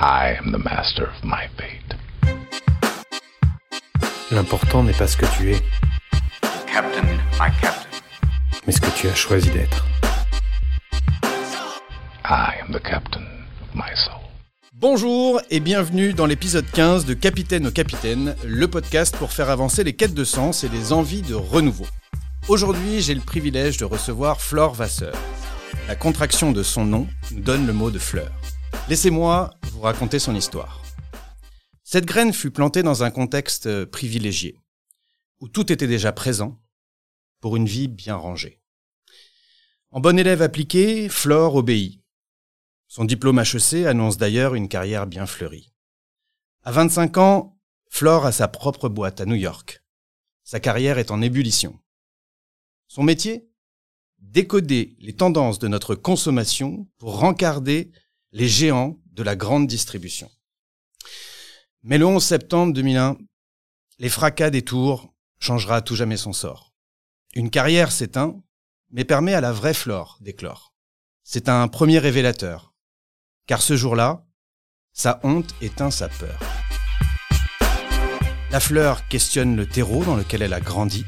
I am the master of my fate. L'important n'est pas ce que tu es, Captain, my captain. mais ce que tu as choisi d'être. I am the captain of my soul. Bonjour et bienvenue dans l'épisode 15 de Capitaine au Capitaine, le podcast pour faire avancer les quêtes de sens et les envies de renouveau. Aujourd'hui, j'ai le privilège de recevoir Flore Vasseur. La contraction de son nom nous donne le mot de fleur. Laissez-moi vous raconter son histoire. Cette graine fut plantée dans un contexte privilégié, où tout était déjà présent pour une vie bien rangée. En bon élève appliqué, Flore obéit. Son diplôme HEC annonce d'ailleurs une carrière bien fleurie. À 25 ans, Flore a sa propre boîte à New York. Sa carrière est en ébullition. Son métier? Décoder les tendances de notre consommation pour rencarder les géants de la grande distribution. Mais le 11 septembre 2001, les fracas des tours changera à tout jamais son sort. Une carrière s'éteint, mais permet à la vraie Flore d'éclore. C'est un premier révélateur, car ce jour-là, sa honte éteint sa peur. La fleur questionne le terreau dans lequel elle a grandi.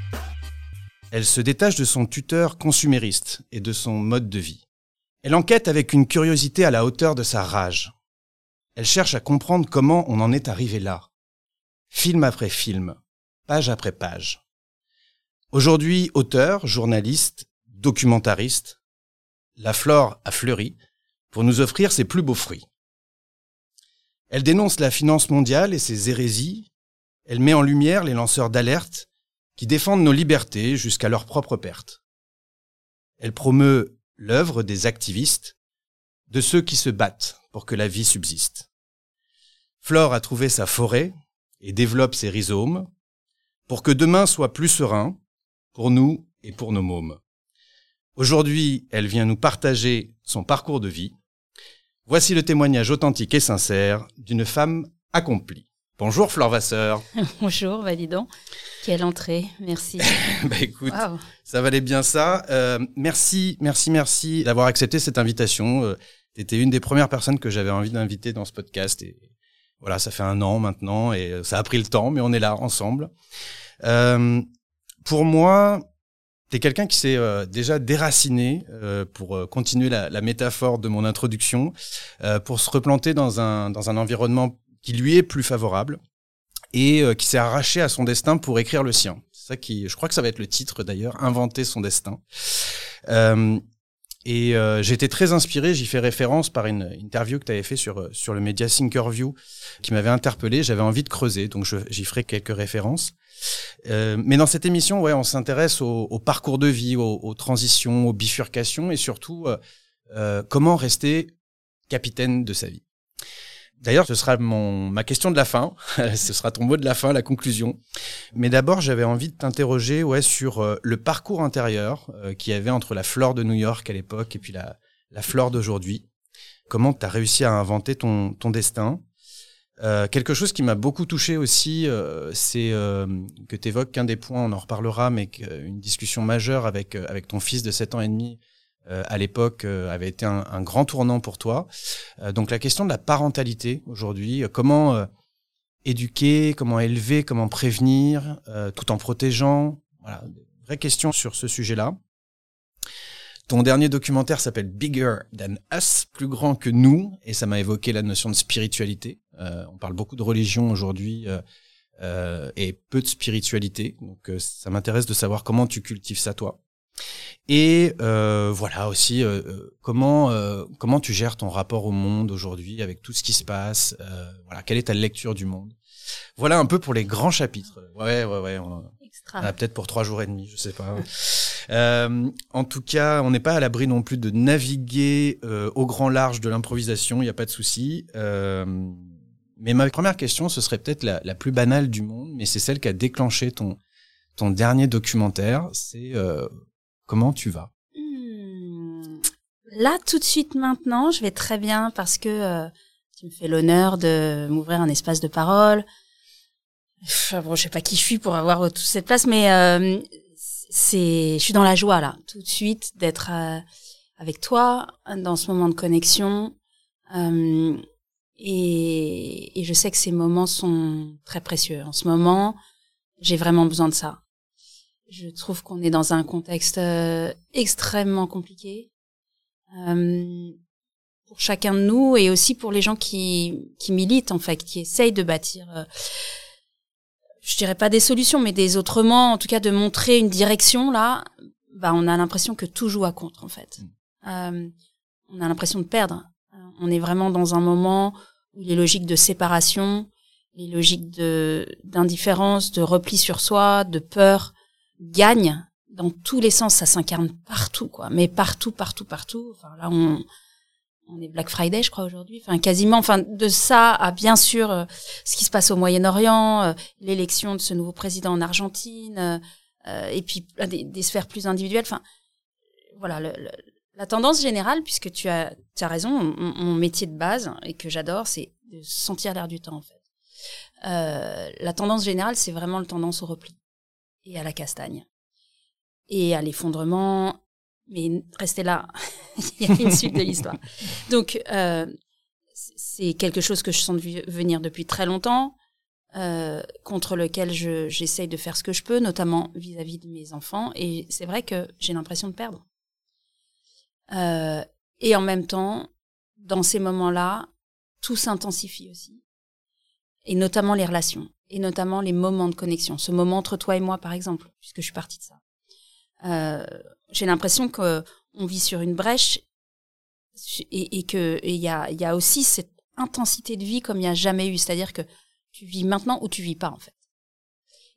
Elle se détache de son tuteur consumériste et de son mode de vie. Elle enquête avec une curiosité à la hauteur de sa rage. Elle cherche à comprendre comment on en est arrivé là. Film après film, page après page. Aujourd'hui, auteur, journaliste, documentariste, la flore a fleuri pour nous offrir ses plus beaux fruits. Elle dénonce la finance mondiale et ses hérésies. Elle met en lumière les lanceurs d'alerte qui défendent nos libertés jusqu'à leur propre perte. Elle promeut l'œuvre des activistes, de ceux qui se battent pour que la vie subsiste. Flore a trouvé sa forêt et développe ses rhizomes pour que demain soit plus serein pour nous et pour nos mômes. Aujourd'hui, elle vient nous partager son parcours de vie. Voici le témoignage authentique et sincère d'une femme accomplie. Bonjour Flore Vasseur. Bonjour, validant. Quelle entrée, merci. bah écoute, ça valait bien ça. Euh, merci, merci, merci d'avoir accepté cette invitation. Euh, tu étais une des premières personnes que j'avais envie d'inviter dans ce podcast. Et voilà, ça fait un an maintenant et euh, ça a pris le temps, mais on est là ensemble. Euh, pour moi, T'es quelqu'un qui s'est euh, déjà déraciné euh, pour euh, continuer la, la, métaphore de mon introduction, euh, pour se replanter dans un dans un environnement qui lui est plus favorable et euh, qui s'est arraché à son destin pour écrire le sien. Ça qui, je crois que ça va être le titre d'ailleurs, inventer son destin. Euh, et j'ai été très inspiré, j'y fais référence par une interview que tu avais fait sur sur le média Thinkerview qui m'avait interpellé. J'avais envie de creuser, donc j'y ferai quelques références. Euh, mais dans cette émission, ouais, on s'intéresse au, parcours de vie, aux, transitions, aux bifurcations et surtout euh, euh, comment rester capitaine de sa vie. D'ailleurs, ce sera mon ma question de la fin. ce sera ton mot de la fin, la conclusion. Mais d'abord, j'avais envie de t'interroger, ouais, sur euh, le parcours intérieur euh, qu'il y avait entre la flore de New York à l'époque et puis la la flore d'aujourd'hui. Comment tu as réussi à inventer ton ton destin? Euh, quelque chose qui m'a beaucoup touché aussi, c'est que tu évoques qu'un des points, on en reparlera, mais qu'une discussion majeure avec, avec ton fils de 7 ans et demi euh, à l'époque euh, avait été un, un grand tournant pour toi. Euh, donc la question de la parentalité aujourd'hui, euh, comment euh, éduquer, comment élever, comment prévenir, euh, tout en protégeant, voilà, vraie question sur ce sujet-là. Ton dernier documentaire s'appelle Bigger Than Us, plus grand que nous, et ça m'a évoqué la notion de spiritualité. On parle beaucoup de religion aujourd'hui et peu de spiritualité, donc ça m'intéresse de savoir comment tu cultives ça toi. Et euh, voilà aussi euh, euh, comment euh, comment tu gères ton rapport au monde aujourd'hui avec tout ce qui se passe. euh, voilà, quelle est ta lecture du monde? Voilà un peu pour les grands chapitres. Ouais, ouais, ouais. On, Extra. peut-être pour trois jours et demi, je sais pas. Euh, en tout cas, on n'est pas à l'abri non plus de naviguer euh, au grand large de l'improvisation, il n'y a pas de souci. Euh, mais ma première question, ce serait peut-être la, la plus banale du monde, mais c'est celle qui a déclenché ton, ton dernier documentaire. C'est euh, comment tu vas? Hmm. Là, tout de suite maintenant, je vais très bien parce que euh, tu me fais l'honneur de m'ouvrir un espace de parole. Enfin, bon, je sais pas qui je suis pour avoir euh, toute cette place, mais euh, c'est, je suis dans la joie là, tout de suite d'être euh, avec toi dans ce moment de connexion. Euh, et je sais que ces moments sont très précieux. En ce moment, j'ai vraiment besoin de ça. Je trouve qu'on est dans un contexte euh, extrêmement compliqué euh, pour chacun de nous et aussi pour les gens qui, qui militent en fait, qui essayent de bâtir, euh, je dirais pas des solutions, mais des autrement, en tout cas de montrer une direction là. Bah, on a l'impression que tout joue à contre en fait. Euh, on a l'impression de perdre. Euh, on est vraiment dans un moment où les logiques de séparation, les logiques de d'indifférence, de repli sur soi, de peur gagnent dans tous les sens. Ça s'incarne partout, quoi. Mais partout, partout, partout. Enfin là, on on est Black Friday, je crois aujourd'hui. Enfin quasiment. Enfin de ça à bien sûr euh, ce qui se passe au Moyen-Orient, euh, l'élection de ce nouveau président en Argentine, euh, et puis des, des, sphères plus individuelles. Enfin voilà. Le, le, la tendance générale, puisque tu as, tu as raison, mon, métier de base et que j'adore, c'est de sentir l'air du temps en fait. Euh, la tendance générale, c'est vraiment le tendance au repli et à la castagne et à l'effondrement. Mais restez là, il y a une suite de l'histoire. Donc, euh, c'est quelque chose que je sens venir depuis très longtemps, euh, contre lequel j'essaye de faire ce que je peux, notamment vis-à-vis -vis de mes enfants. Et c'est vrai que j'ai l'impression de perdre. Euh, et en même temps, dans ces moments-là, tout s'intensifie aussi et notamment les relations, et notamment les moments de connexion. Ce moment entre toi et moi, par exemple, puisque je suis partie de ça. Euh, J'ai l'impression que on vit sur une brèche et, et que il y a, y a aussi cette intensité de vie comme il n'y a jamais eu. C'est-à-dire que tu vis maintenant ou tu vis pas, en fait.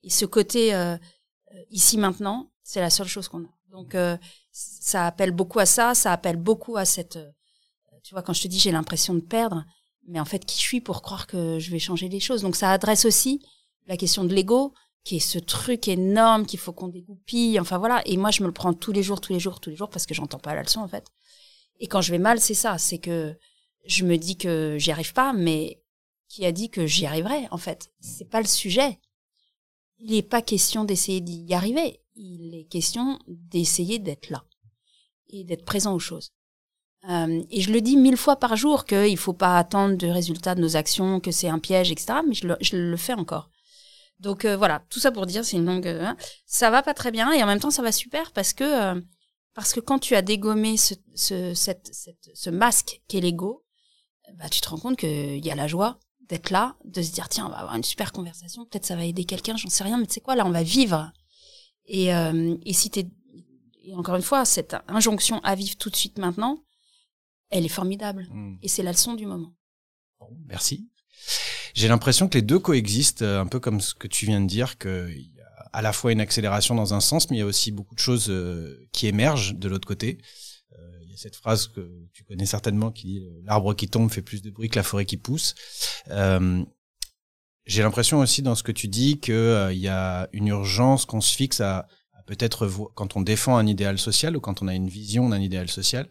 Et ce côté euh, ici maintenant, c'est la seule chose qu'on a. Donc euh, ça appelle beaucoup à ça, ça appelle beaucoup à cette. Euh, tu vois, quand je te dis j'ai l'impression de perdre, mais en fait, qui je suis pour croire que je vais changer les choses? Donc ça adresse aussi la question de l'ego, qui est ce truc énorme qu'il faut qu'on dégoupille. Enfin voilà. Et moi, je me le prends tous les jours, tous les jours, tous les jours, parce que j'entends pas la leçon en fait. Et quand je vais mal, c'est ça, c'est que je me dis que j'y arrive pas, mais qui a dit que j'y arriverai en fait? C'est pas le sujet. Il n'est pas question d'essayer d'y arriver. Il est question d'essayer d'être là et d'être présent aux choses. Euh, et je le dis mille fois par jour qu'il faut pas attendre de résultats de nos actions, que c'est un piège, etc. Mais je le, je le fais encore. Donc euh, voilà, tout ça pour dire, c'est une longue. Euh, ça va pas très bien et en même temps ça va super parce que euh, parce que quand tu as dégommé ce ce cette, cette, ce masque qu'est l'ego, bah tu te rends compte qu'il y a la joie d'être là, de se dire tiens on va avoir une super conversation, peut-être ça va aider quelqu'un, j'en sais rien, mais tu sais quoi là on va vivre. Et euh, et si t'es et encore une fois cette injonction à vivre tout de suite maintenant, elle est formidable. Mmh. Et c'est la leçon du moment. Bon, merci. J'ai l'impression que les deux coexistent, euh, un peu comme ce que tu viens de dire, qu'il y a à la fois une accélération dans un sens, mais il y a aussi beaucoup de choses euh, qui émergent de l'autre côté. Euh, il y a cette phrase que tu connais certainement qui dit l'arbre qui tombe fait plus de bruit que la forêt qui pousse. Euh, J'ai l'impression aussi dans ce que tu dis qu'il euh, y a une urgence qu'on se fixe à, à peut-être quand on défend un idéal social ou quand on a une vision d'un idéal social,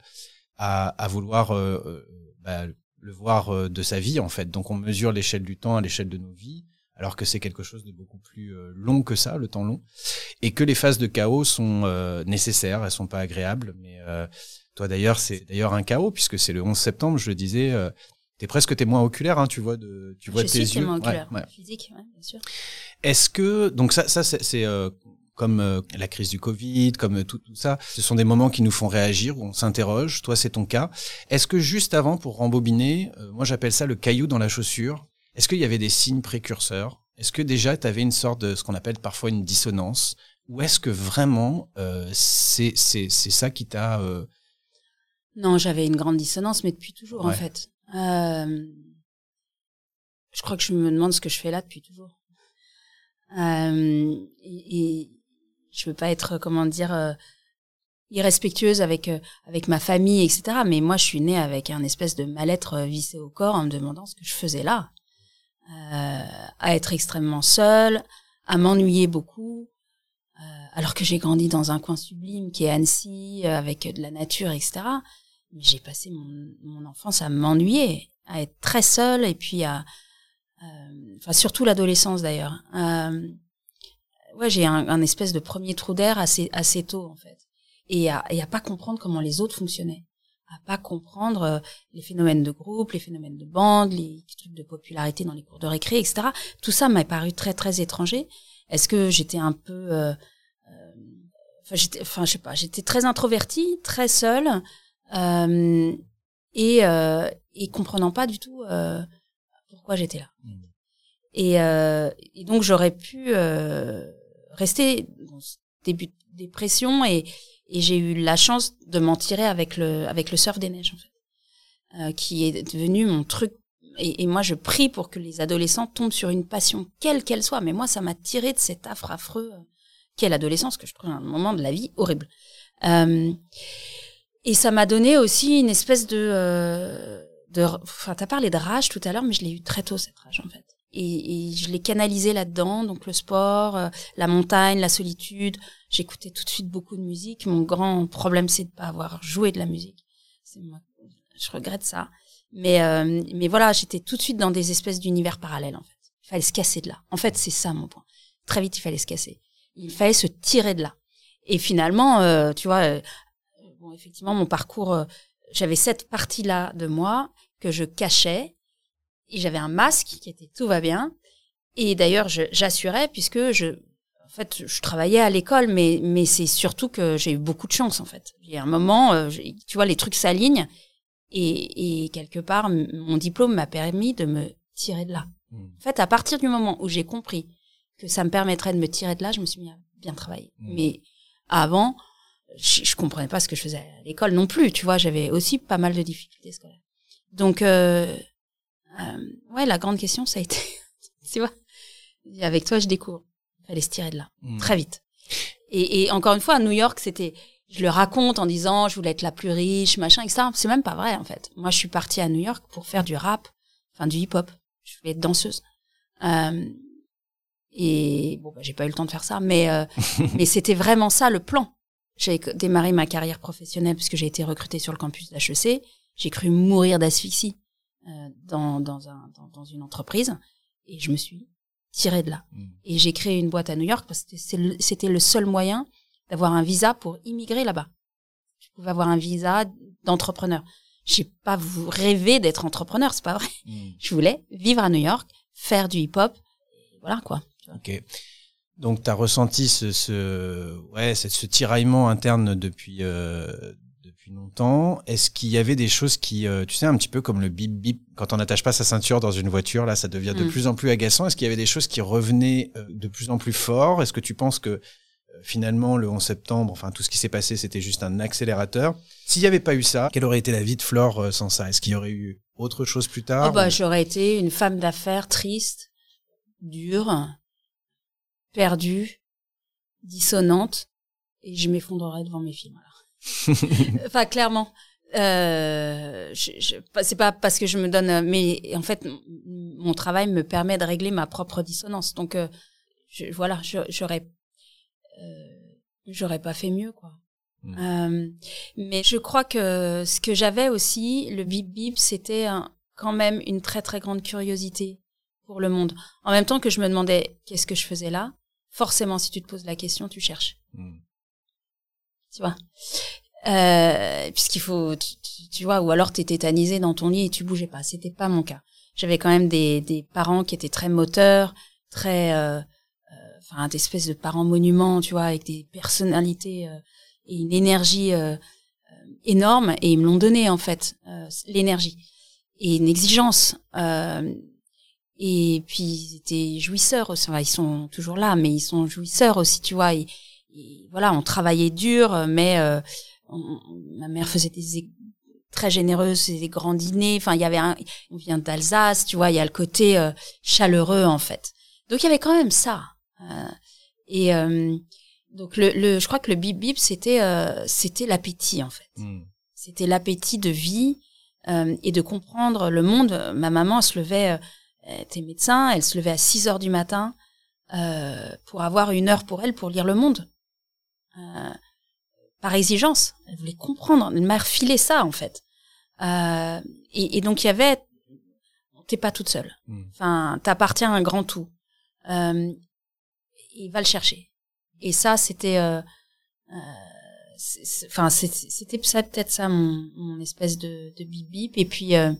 à, à vouloir euh, bah, le voir euh, de sa vie en fait. Donc on mesure l'échelle du temps à l'échelle de nos vies, alors que c'est quelque chose de beaucoup plus euh, long que ça, le temps long, et que les phases de chaos sont euh, nécessaires, elles sont pas agréables. Mais toi d'ailleurs, c'est d'ailleurs un chaos puisque c'est le 11 septembre, je le disais. T'es presque témoin oculaire, hein, tu vois de, tu vois je tes suis yeux. Témoin oculaire, ouais, ouais. physique, ouais, bien sûr. Est-ce que donc ça, ça c'est euh, comme euh, la crise du Covid, comme tout, tout, ça, ce sont des moments qui nous font réagir, où on s'interroge. Toi, c'est ton cas. Est-ce que juste avant, pour rembobiner, euh, moi j'appelle ça le caillou dans la chaussure, est-ce qu'il y avait des signes précurseurs? Est-ce que déjà tu avais une sorte de ce qu'on appelle parfois une dissonance? Ou est-ce que vraiment euh, c'est ça qui t'a... Euh... Non, j'avais une grande dissonance, mais depuis toujours ouais. en fait. Euh, je crois que je me demande ce que je fais là depuis toujours. Euh, et, et, je veux pas être comment dire euh, irrespectueuse avec euh, avec ma famille etc mais moi je suis née avec un espèce de mal-être euh, vissé au corps en me demandant ce que je faisais là. Euh, à être extrêmement seule à m'ennuyer beaucoup euh, alors que j'ai grandi dans un coin sublime qui est Annecy avec de la nature etc j'ai passé mon, mon enfance à m'ennuyer à être très seule et puis à enfin surtout l'adolescence d'ailleurs ouais, j'ai un, un, espèce de premier trou d'air assez, assez tôt, en fait. Et à, et à pas comprendre comment les autres fonctionnaient. à pas comprendre euh, les phénomènes de groupe, les phénomènes de bande, les trucs de popularité dans les cours de récré, etc. Tout ça m'a paru très très étranger. Est-ce que j'étais un peu, euh, euh, enfin j'étais, enfin je sais pas, j'étais très introvertie, très seule euh, et et comprenant pas du tout pourquoi j'étais là. Mmh. Et, et donc j'aurais pu rester dans ce début de dépression et j'ai eu la chance de m'en tirer avec le surf des neiges en fait, euh, qui est devenu mon truc. Et, moi, je prie pour que les adolescents tombent sur une passion quelle qu'elle soit. Mais moi, ça m'a tiré de cet affre affreux euh, qu'est l'adolescence, que je trouve un moment de la vie horrible. Euh, et ça m'a donné aussi une espèce de euh, de. Enfin, t'as parlé de rage tout à l'heure, mais je l'ai eu très tôt cette rage en fait. Et, et je l'ai canalisé là-dedans, donc le sport, euh, la montagne, la solitude, J'écoutais tout de suite beaucoup de musique. Mon grand problème, c'est de pas avoir joué de la musique. Moi, je regrette ça. Mais, euh, mais voilà, j'étais tout de suite dans des espèces d'univers parallèles, en fait. Il fallait se casser de là. En fait, c'est ça mon point. Très vite, il fallait se casser. Il fallait se tirer de là. Et finalement, euh, tu vois, euh, bon, effectivement, mon parcours, euh, j'avais cette partie-là de moi que je cachais. Et j'avais un masque qui était tout va bien. Et d'ailleurs, j'assurais puisque je, en fait, je travaillais à l'école, mais mais c'est surtout que j'ai eu beaucoup de chance en fait. Il y a un moment, euh, tu vois, les trucs s'alignent et, et quelque part, mon diplôme m'a permis de me tirer de là. Mmh. En fait, à partir du moment où j'ai compris que ça me permettrait de me tirer de là, je me suis mis à bien travailler. Mmh. Mais avant, je, je comprenais pas ce que je faisais à l'école non plus. Tu vois, j'avais aussi pas mal de difficultés scolaires. Donc, euh, euh, ouais, la grande question, ça a été, tu vois, avec toi, je découvre fallait se tirer de là mmh. très vite. Et, et, encore une fois, à New York, c'était, je le raconte en disant, je voulais être la plus riche, machin, etc. C'est même pas vrai en fait. Moi, je suis partie à New York pour faire du rap, enfin du hip-hop. Je voulais être danseuse. Euh, et bon, bah, j'ai pas eu le temps de faire ça, mais euh, mais c'était vraiment ça le plan. J'ai démarré ma carrière professionnelle puisque j'ai été recrutée sur le campus d'HEC. J'ai cru mourir d'asphyxie dans dans, un, dans, dans une entreprise et je me suis tirer de là. Mm. Et j'ai créé une boîte à New York parce que c'était le seul moyen d'avoir un visa pour immigrer là-bas. Je pouvais avoir un visa d'entrepreneur. J'ai pas rêvé d'être entrepreneur, c'est pas vrai. Mm. Je voulais vivre à New York, faire du hip-hop, voilà quoi. Ok. Donc tu as ressenti ce, ce ouais, ce tiraillement interne depuis euh, longtemps. Est-ce qu'il y avait des choses qui, euh, tu sais, un petit peu comme le bip bip, quand on n'attache pas sa ceinture dans une voiture, là, ça devient de mm. plus en plus agaçant. Est-ce qu'il y avait des choses qui revenaient euh, de plus en plus fort? Est-ce que tu penses que euh, finalement, le 11 septembre, enfin, tout ce qui s'est passé, c'était juste un accélérateur? S'il n'y avait pas eu ça, quelle aurait été la vie de Flore sans ça? Est-ce qu'il y aurait eu autre chose plus tard oh bah, J'aurais été une femme d'affaires triste, dure, perdue, dissonante, et je m'effondrerais devant mes films. enfin, clairement. Euh, c'est pas parce que je me donne, mais en fait, mon travail me permet de régler ma propre dissonance. Donc, euh, je, voilà, j'aurais, euh, j'aurais pas fait mieux, quoi. Hmm. Euh, mais je crois que ce que j'avais aussi, le bip bip, c'était quand même une très très grande curiosité pour le monde. En même temps que je me demandais qu'est-ce que je faisais là, forcément, si tu te poses la question, tu cherches. Hmm tu vois. Euh, puisqu'il faut, tu, tu, vois, ou alors t'es tétanisé dans ton lit et tu bougeais pas. C'était pas mon cas. J'avais quand même des, des parents qui étaient très moteurs, très, euh, euh, enfin, des espèces de parents monuments, tu vois, avec des personnalités et une énergie énorme. Et ils me l'ont donné en fait, l'énergie et une exigence. et puis ils étaient jouisseurs aussi. Ils sont toujours là, mais ils sont jouisseurs aussi, tu vois voilà, on travaillait dur, mais euh, ma mère faisait des très généreuse, des grands dîners. Enfin, il y avait un, on vient d'Alsace, tu vois, il y a le côté euh, chaleureux en fait. Donc il y avait quand même ça. Euh, et donc le, le, je crois que le bip bip c'était c'était l'appétit en fait. Hmm. C'était l'appétit de vie et de comprendre le monde. Ma maman se levait, elle était médecin, elle se levait à 6 heures du matin pour avoir une heure pour elle pour lire le monde. Euh, par exigence. Elle voulait comprendre. Elle m'a refilé ça, en fait. Euh, et, et, donc, il y avait... T'es pas toute seule. Hmm. Enfin, t'appartiens à un grand tout. Euh, il va le chercher. Et ça, c'était... Euh, enfin, c'était ça peut-être ça mon, mon espèce de, de bip bip. Et puis, je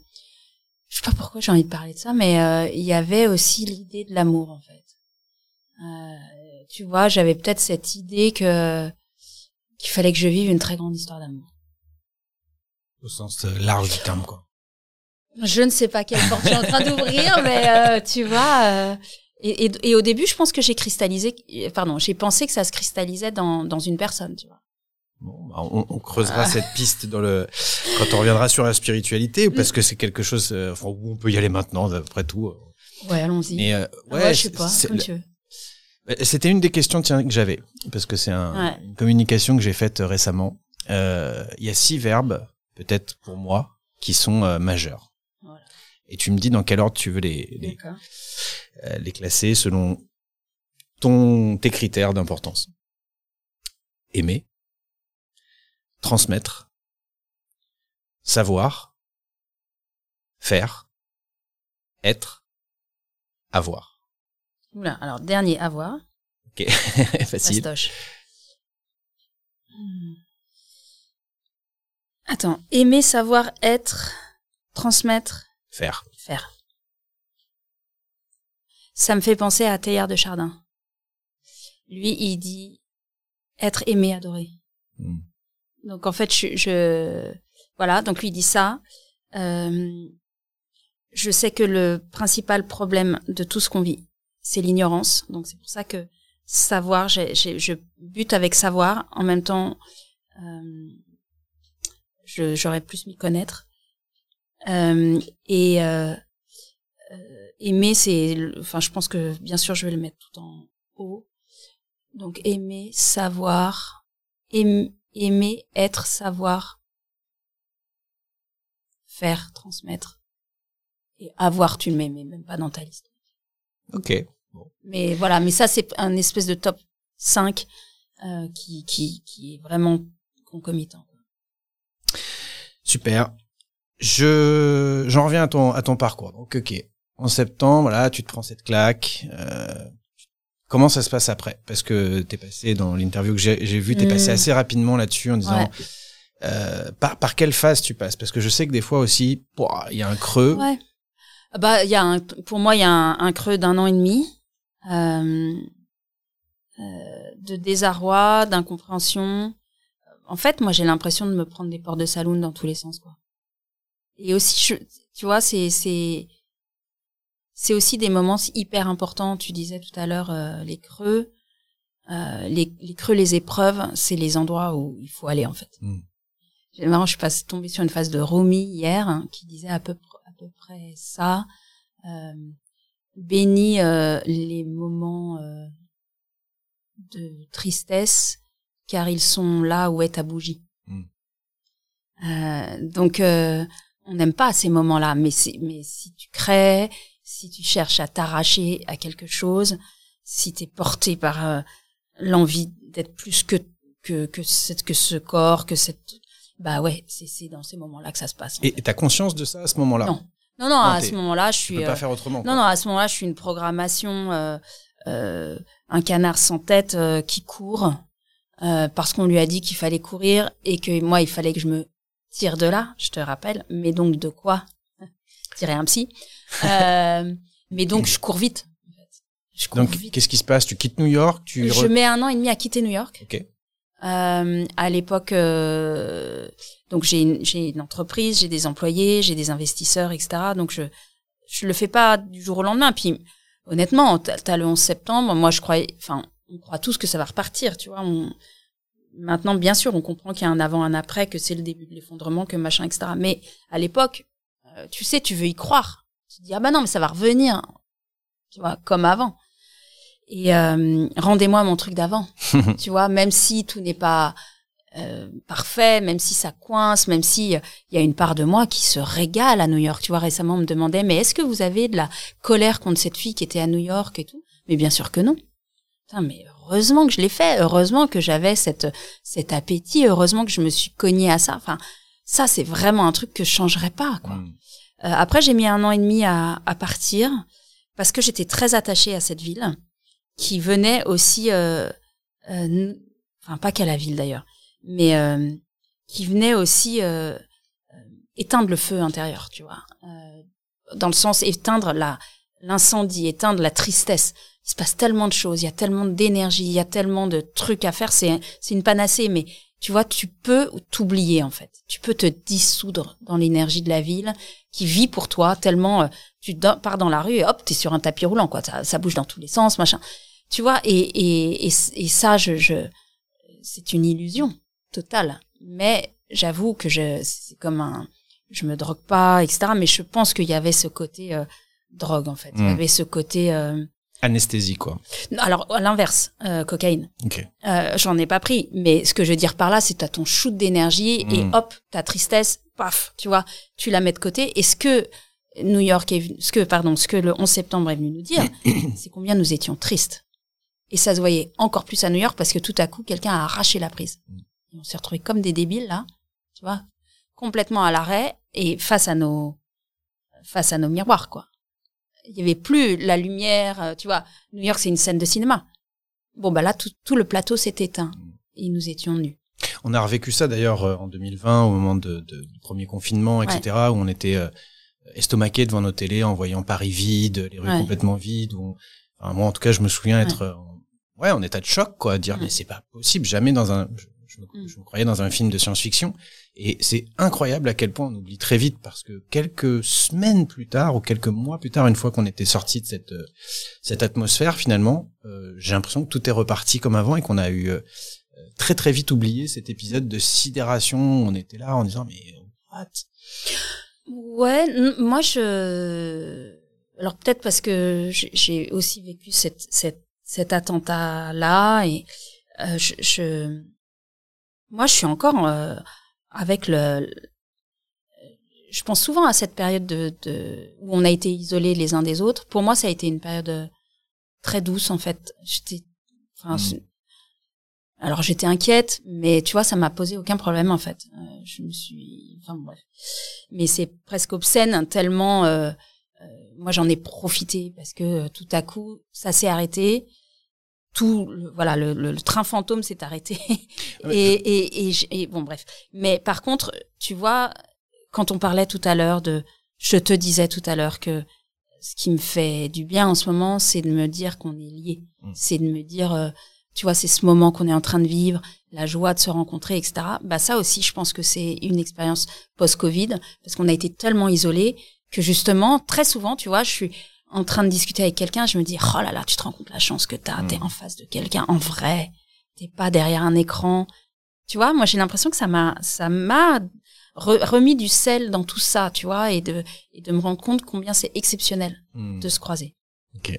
sais pas pourquoi j'ai envie de parler de ça, mais il y avait aussi l'idée de l'amour en fait. Euh, tu vois, j'avais peut-être cette idée que qu'il fallait que je vive une très grande histoire d'amour. Au sens euh, large du terme, quoi. Je ne sais pas quelle porte je suis en train d'ouvrir, mais euh, tu vois. euh, et, et, et au début, je pense que j'ai cristallisé, pardon, j'ai pensé que ça se cristallisait dans, dans une personne, tu vois. Bon, bah, on, on creusera Ah. cette piste dans le quand on reviendra sur la spiritualité, parce que c'est quelque chose. euh, enfin, où on peut y aller maintenant, d'après tout. Ouais, allons-y. Mais euh, Ah ouais, ouais, je sais pas, comme tu veux. Euh, C'était une des questions tiens, que j'avais, parce que c'est un, Ouais. une communication que j'ai faite euh, récemment. Euh, Il y a six verbes, peut-être pour moi, qui sont euh, majeurs. Voilà. Et tu me dis dans quel ordre tu veux les, les, euh, les classer selon ton, tes critères d'importance. Aimer, transmettre, savoir, faire, être, avoir. Oula, alors dernier avoir. Ok, facile. Hmm. Attends, aimer, savoir, être, transmettre, Faire. faire. Ça me fait penser à Teilhard de Chardin. Lui, il dit être aimé, adoré. Hmm. Donc en fait, je, je voilà. Donc lui il dit ça. Euh, je sais que le principal problème de tout ce qu'on vit, c'est l'ignorance. Donc c'est pour ça que savoir, je bute avec savoir. En même temps, euh, j'aurais plus m'y connaître. Euh, et euh, euh, aimer, c'est, enfin, je pense que bien sûr, je vais le mettre tout en haut. Donc aimer, savoir, aim- aimer, être, savoir, faire, transmettre et avoir. Tu le mets, mais même pas dans ta liste. Ok. Mais voilà, mais ça c'est un espèce de top 5 euh, qui, qui, qui est vraiment concomitant. Super. Je j'en reviens à ton à ton parcours. Donc ok. En septembre, voilà, tu te prends cette claque. Euh, comment ça se passe après? Parce que t'es passé dans l'interview que j'ai j'ai vu, t'es Mm. passé assez rapidement là-dessus en disant Ouais. euh, par par quelle phase tu passes? Parce que je sais que des fois aussi, il y a un creux. Ouais. Ah Bah, il y a un, pour moi, il y a un, un creux d'un an et demi de désarroi, d'incompréhension. En fait, moi, j'ai l'impression de me prendre des portes de saloon dans tous les sens, quoi. Et aussi, je, tu vois, c'est c'est c'est aussi des moments hyper importants. Tu disais tout à l'heure euh, les creux, euh, les, les creux, les épreuves, c'est les endroits où il faut aller en fait. Mm. C'est marrant, je suis passée tombée sur une phase de Romy hier hein, qui disait à peu à peu près ça. Euh, bénis euh, les moments euh, de tristesse car ils sont là où est ta bougie. Mm. Euh, donc euh, on n'aime pas ces moments-là, mais mais si tu crées, si tu cherches à t'arracher à quelque chose, si tu es porté par euh, l'envie d'être plus que que que cette que ce corps, que cette bah ouais, c'est c'est dans ces moments-là que ça se passe. Et t'as conscience de ça à ce moment-là? Non. Non non, à ce moment-là, je Tu suis peux euh, pas faire autrement. non, quoi. non, à ce moment-là, je suis une programmation, euh, euh, un canard sans tête euh, qui court euh, parce qu'on lui a dit qu'il fallait courir et que moi, il fallait que je me tire de là, je te rappelle. Mais donc, de quoi Tirer un psy. Euh, mais donc, je cours vite. Je cours Donc qu'est-ce qui se passe? Tu quittes New York Tu Je re- mets un an et demi à quitter New York. Ok. Euh, à l'époque, euh, donc j'ai une, entreprise, j'ai des employés, j'ai des investisseurs, etc. Donc je je le fais pas du jour au lendemain. Puis honnêtement, t'as le 11 septembre. Moi, je croyais, enfin, on croit tous que ça va repartir, tu vois. Maintenant, bien sûr, on comprend qu'il y a un avant, un après, que c'est le début de l'effondrement, que machin, etc. Mais à l'époque, euh, tu sais, tu veux y croire. Tu te dis ah bah non, mais ça va revenir, tu vois, comme avant. Et euh, rendez-moi mon truc d'avant tu vois, même si tout n'est pas euh, parfait, même si ça coince, même si euh, il y a une part de moi qui se régale à New York. Tu vois, récemment on me demandait, mais est-ce que vous avez de la colère contre cette fille qui était à New York et tout? Mais bien sûr que non. Putain, mais heureusement que je l'ai fait, heureusement que j'avais cette cet appétit, heureusement que je me suis cognée à ça. Enfin, ça c'est vraiment un truc que je changerais pas. Quoi. Mm. Euh, après, j'ai mis un an et demi à, à partir parce que j'étais très attachée à cette ville qui venait aussi, euh, euh, enfin pas qu'à la ville d'ailleurs, mais euh, qui venait aussi euh, euh, éteindre le feu intérieur, tu vois, euh, dans le sens éteindre la l'incendie, éteindre la tristesse. Il se passe tellement de choses, il y a tellement d'énergie, il y a tellement de trucs à faire. C'est c'est une panacée, mais tu vois, tu peux t'oublier en fait. Tu peux te dissoudre dans l'énergie de la ville qui vit pour toi tellement euh, tu pars dans la rue et hop, t'es sur un tapis roulant quoi. Ça, ça bouge dans tous les sens, machin. Tu vois, et et et, et ça, je, je c'est une illusion totale. Mais j'avoue que je c'est comme un je me drogue pas, etc. Mais je pense qu'il y avait ce côté euh, drogue en fait. Il y Mm. avait ce côté euh, Anesthésie, quoi. alors à l'inverse, euh, cocaïne. Ok. Euh, J'en ai pas pris, mais ce que je veux dire par là, c'est t'as ton shoot d'énergie et Mm. hop, ta tristesse, paf, tu vois, tu la mets de côté. Et ce que New York est venu, ce que pardon, ce que le 11 septembre est venu nous dire, c'est combien nous étions tristes. Et ça se voyait encore plus à New York parce que tout à coup, quelqu'un a arraché la prise. Et on s'est retrouvés comme des débiles là, tu vois, complètement à l'arrêt et face à nos face à nos miroirs quoi. Il y avait plus la lumière, euh, tu vois. New York, c'est une scène de cinéma. Bon, bah là, tout, tout le plateau s'est éteint. Et nous étions nus. On a revécu ça d'ailleurs euh, en 2020 au moment de, de- du premier confinement, etc., où on était euh, estomaqués devant nos télés en voyant Paris vide, les rues Ouais. complètement vides. Où on- enfin, moi, en tout cas, je me souviens être euh, en, ouais, en état de choc, quoi, dire mais c'est pas possible, jamais dans un, je, je me, Mm. je me croyais dans un film de science-fiction. Et c'est incroyable à quel point on oublie très vite parce que quelques semaines plus tard ou quelques mois plus tard, une fois qu'on était sorti de cette euh, cette atmosphère, finalement, euh, j'ai l'impression que tout est reparti comme avant et qu'on a eu euh, très très vite oublié cet épisode de sidération. On était là en disant mais what? Ouais, moi, je... Alors peut-être parce que j'ai- j'ai aussi vécu cette, cette, cet attentat-là. Et euh, je, je... Moi, je suis encore euh, avec le... Je pense souvent à cette période de, de... où on a été isolés les uns des autres. Pour moi, ça a été une période euh, très douce, en fait. J'étais... Enfin, Mm. Alors j'étais inquiète, mais tu vois, ça m'a posé aucun problème, en fait. Euh, je me suis... Enfin bref mais c'est presque obscène tellement euh, euh, moi j'en ai profité parce que euh, tout à coup ça s'est arrêté. Tout le, voilà le, le- le train fantôme s'est arrêté. Ah, et, et, et, et bon bref. Mais par contre tu vois quand on parlait tout à l'heure de je te disais tout à l'heure que ce qui me fait du bien en ce moment c'est de me dire qu'on est liés. Mm. c'est de me dire euh, tu vois c'est ce moment qu'on est en train de vivre la joie de se rencontrer etc bah ça aussi je pense que c'est une expérience post-Covid, parce qu'on a été tellement isolés que justement, très souvent, tu vois, je suis en train de discuter avec quelqu'un, je me dis, oh là là, tu te rends compte la chance que t'as, t'es Mm. en face de quelqu'un en vrai, t'es pas derrière un écran. Tu vois, moi j'ai l'impression que ça m'a, ça m'a re- remis du sel dans tout ça, tu vois, et de, et de me rendre compte combien c'est exceptionnel Hmm. de se croiser. Ok.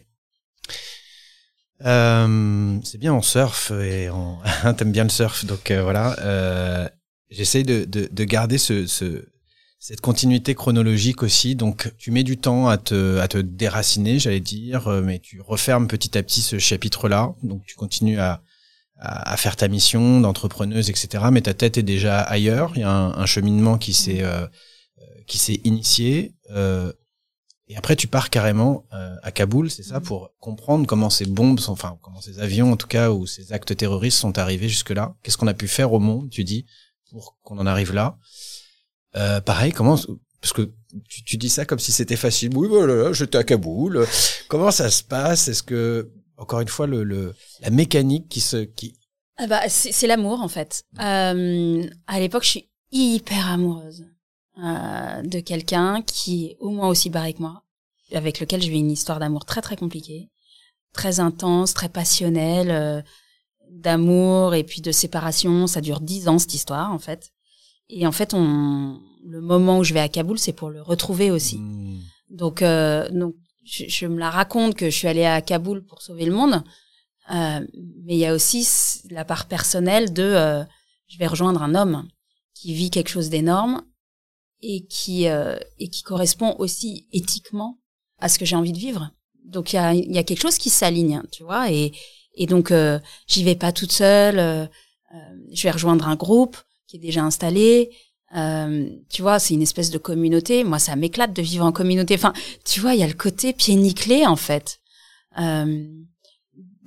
Euh, c'est bien, on surfe et on... t'aimes bien le surf, donc euh, voilà. Euh, J'essaye de, de, de garder ce, ce, cette continuité chronologique aussi. Donc, tu mets du temps à te, à te déraciner, j'allais dire, euh, mais tu refermes petit à petit ce chapitre-là. Donc, tu continues à, à, à faire ta mission d'entrepreneuse, etc. Mais ta tête est déjà ailleurs. Il y a un, un cheminement qui s'est euh, euh, qui s'est initié. Euh, et après, tu pars carrément euh, à Kaboul, c'est ça, Mhm. pour comprendre comment ces bombes, sont, enfin, comment ces avions, en tout cas, ou ces actes terroristes sont arrivés jusque-là. Qu'est-ce qu'on a pu faire au monde, tu dis, pour qu'on en arrive là? Euh, pareil, comment, parce que tu, dis ça comme si c'était facile. Oui, voilà, j'étais à Kaboul. Comment ça se passe? Est-ce que, encore une fois, le, le la mécanique qui se, qui, Ah bah, c'est l'amour en fait. Euh, à l'époque, je suis hyper amoureuse euh, de quelqu'un qui est au moins aussi barré que moi, avec lequel j'ai eu une histoire d'amour très très compliquée, très intense, très passionnelle, euh, d'amour et puis de séparation. Ça dure dix ans cette histoire en fait. Et en fait, on, le moment où je vais à Kaboul, c'est pour le retrouver aussi. Hmm. Donc, euh, donc je, je me la raconte que je suis allée à Kaboul pour sauver le monde, euh, mais il y a aussi la part personnelle de euh, je vais rejoindre un homme qui vit quelque chose d'énorme et qui euh, et qui correspond aussi éthiquement à ce que j'ai envie de vivre. Donc il y a il y a quelque chose qui s'aligne, tu vois, et et donc euh, j'y vais pas toute seule. euh, je vais rejoindre un groupe qui est déjà installé. Euh, tu vois, c'est une espèce de communauté. Moi, ça m'éclate de vivre en communauté. Enfin, tu vois, il y a le côté pied nickelé, en fait. Euh,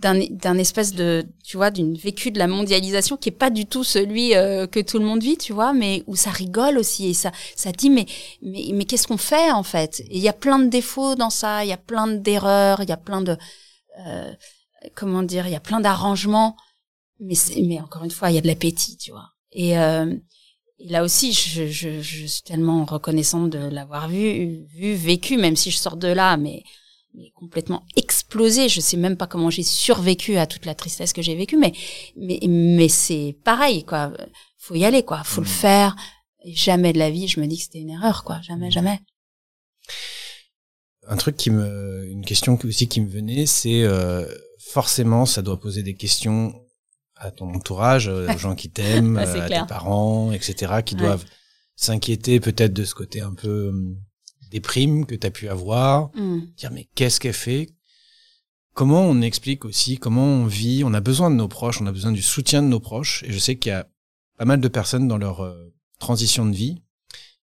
d'un espèce de tu vois d'une vécu de la mondialisation qui est pas du tout celui euh, que tout le monde vit tu vois mais où ça rigole aussi et ça ça dit mais mais mais qu'est-ce qu'on fait en fait? Et il y a plein de défauts dans ça il y a plein d'erreurs il y a plein de euh, comment dire il y a plein d'arrangements mais mais encore une fois il y a de l'appétit tu vois et, euh, et là aussi je, je je suis tellement reconnaissante de l'avoir vu vu vécu même si je sors de là mais mais complètement explosé. Je sais même pas comment j'ai survécu à toute la tristesse que j'ai vécue, mais mais mais c'est pareil quoi. Faut y aller quoi. Faut le faire. Et jamais de la vie, je me dis que c'était une erreur quoi. Jamais, jamais. Un truc qui me, une question aussi qui me venait, c'est euh, forcément, ça doit poser des questions à ton entourage, euh, aux gens qui t'aiment, euh, à clair. tes parents, etc., qui Ouais. doivent s'inquiéter peut-être de ce côté un peu hum, déprime que tu as pu avoir, Hmm. dire mais qu'est-ce qu'elle fait? Comment on explique aussi comment on vit? On a besoin de nos proches, on a besoin du soutien de nos proches. Et je sais qu'il y a pas mal de personnes dans leur euh, transition de vie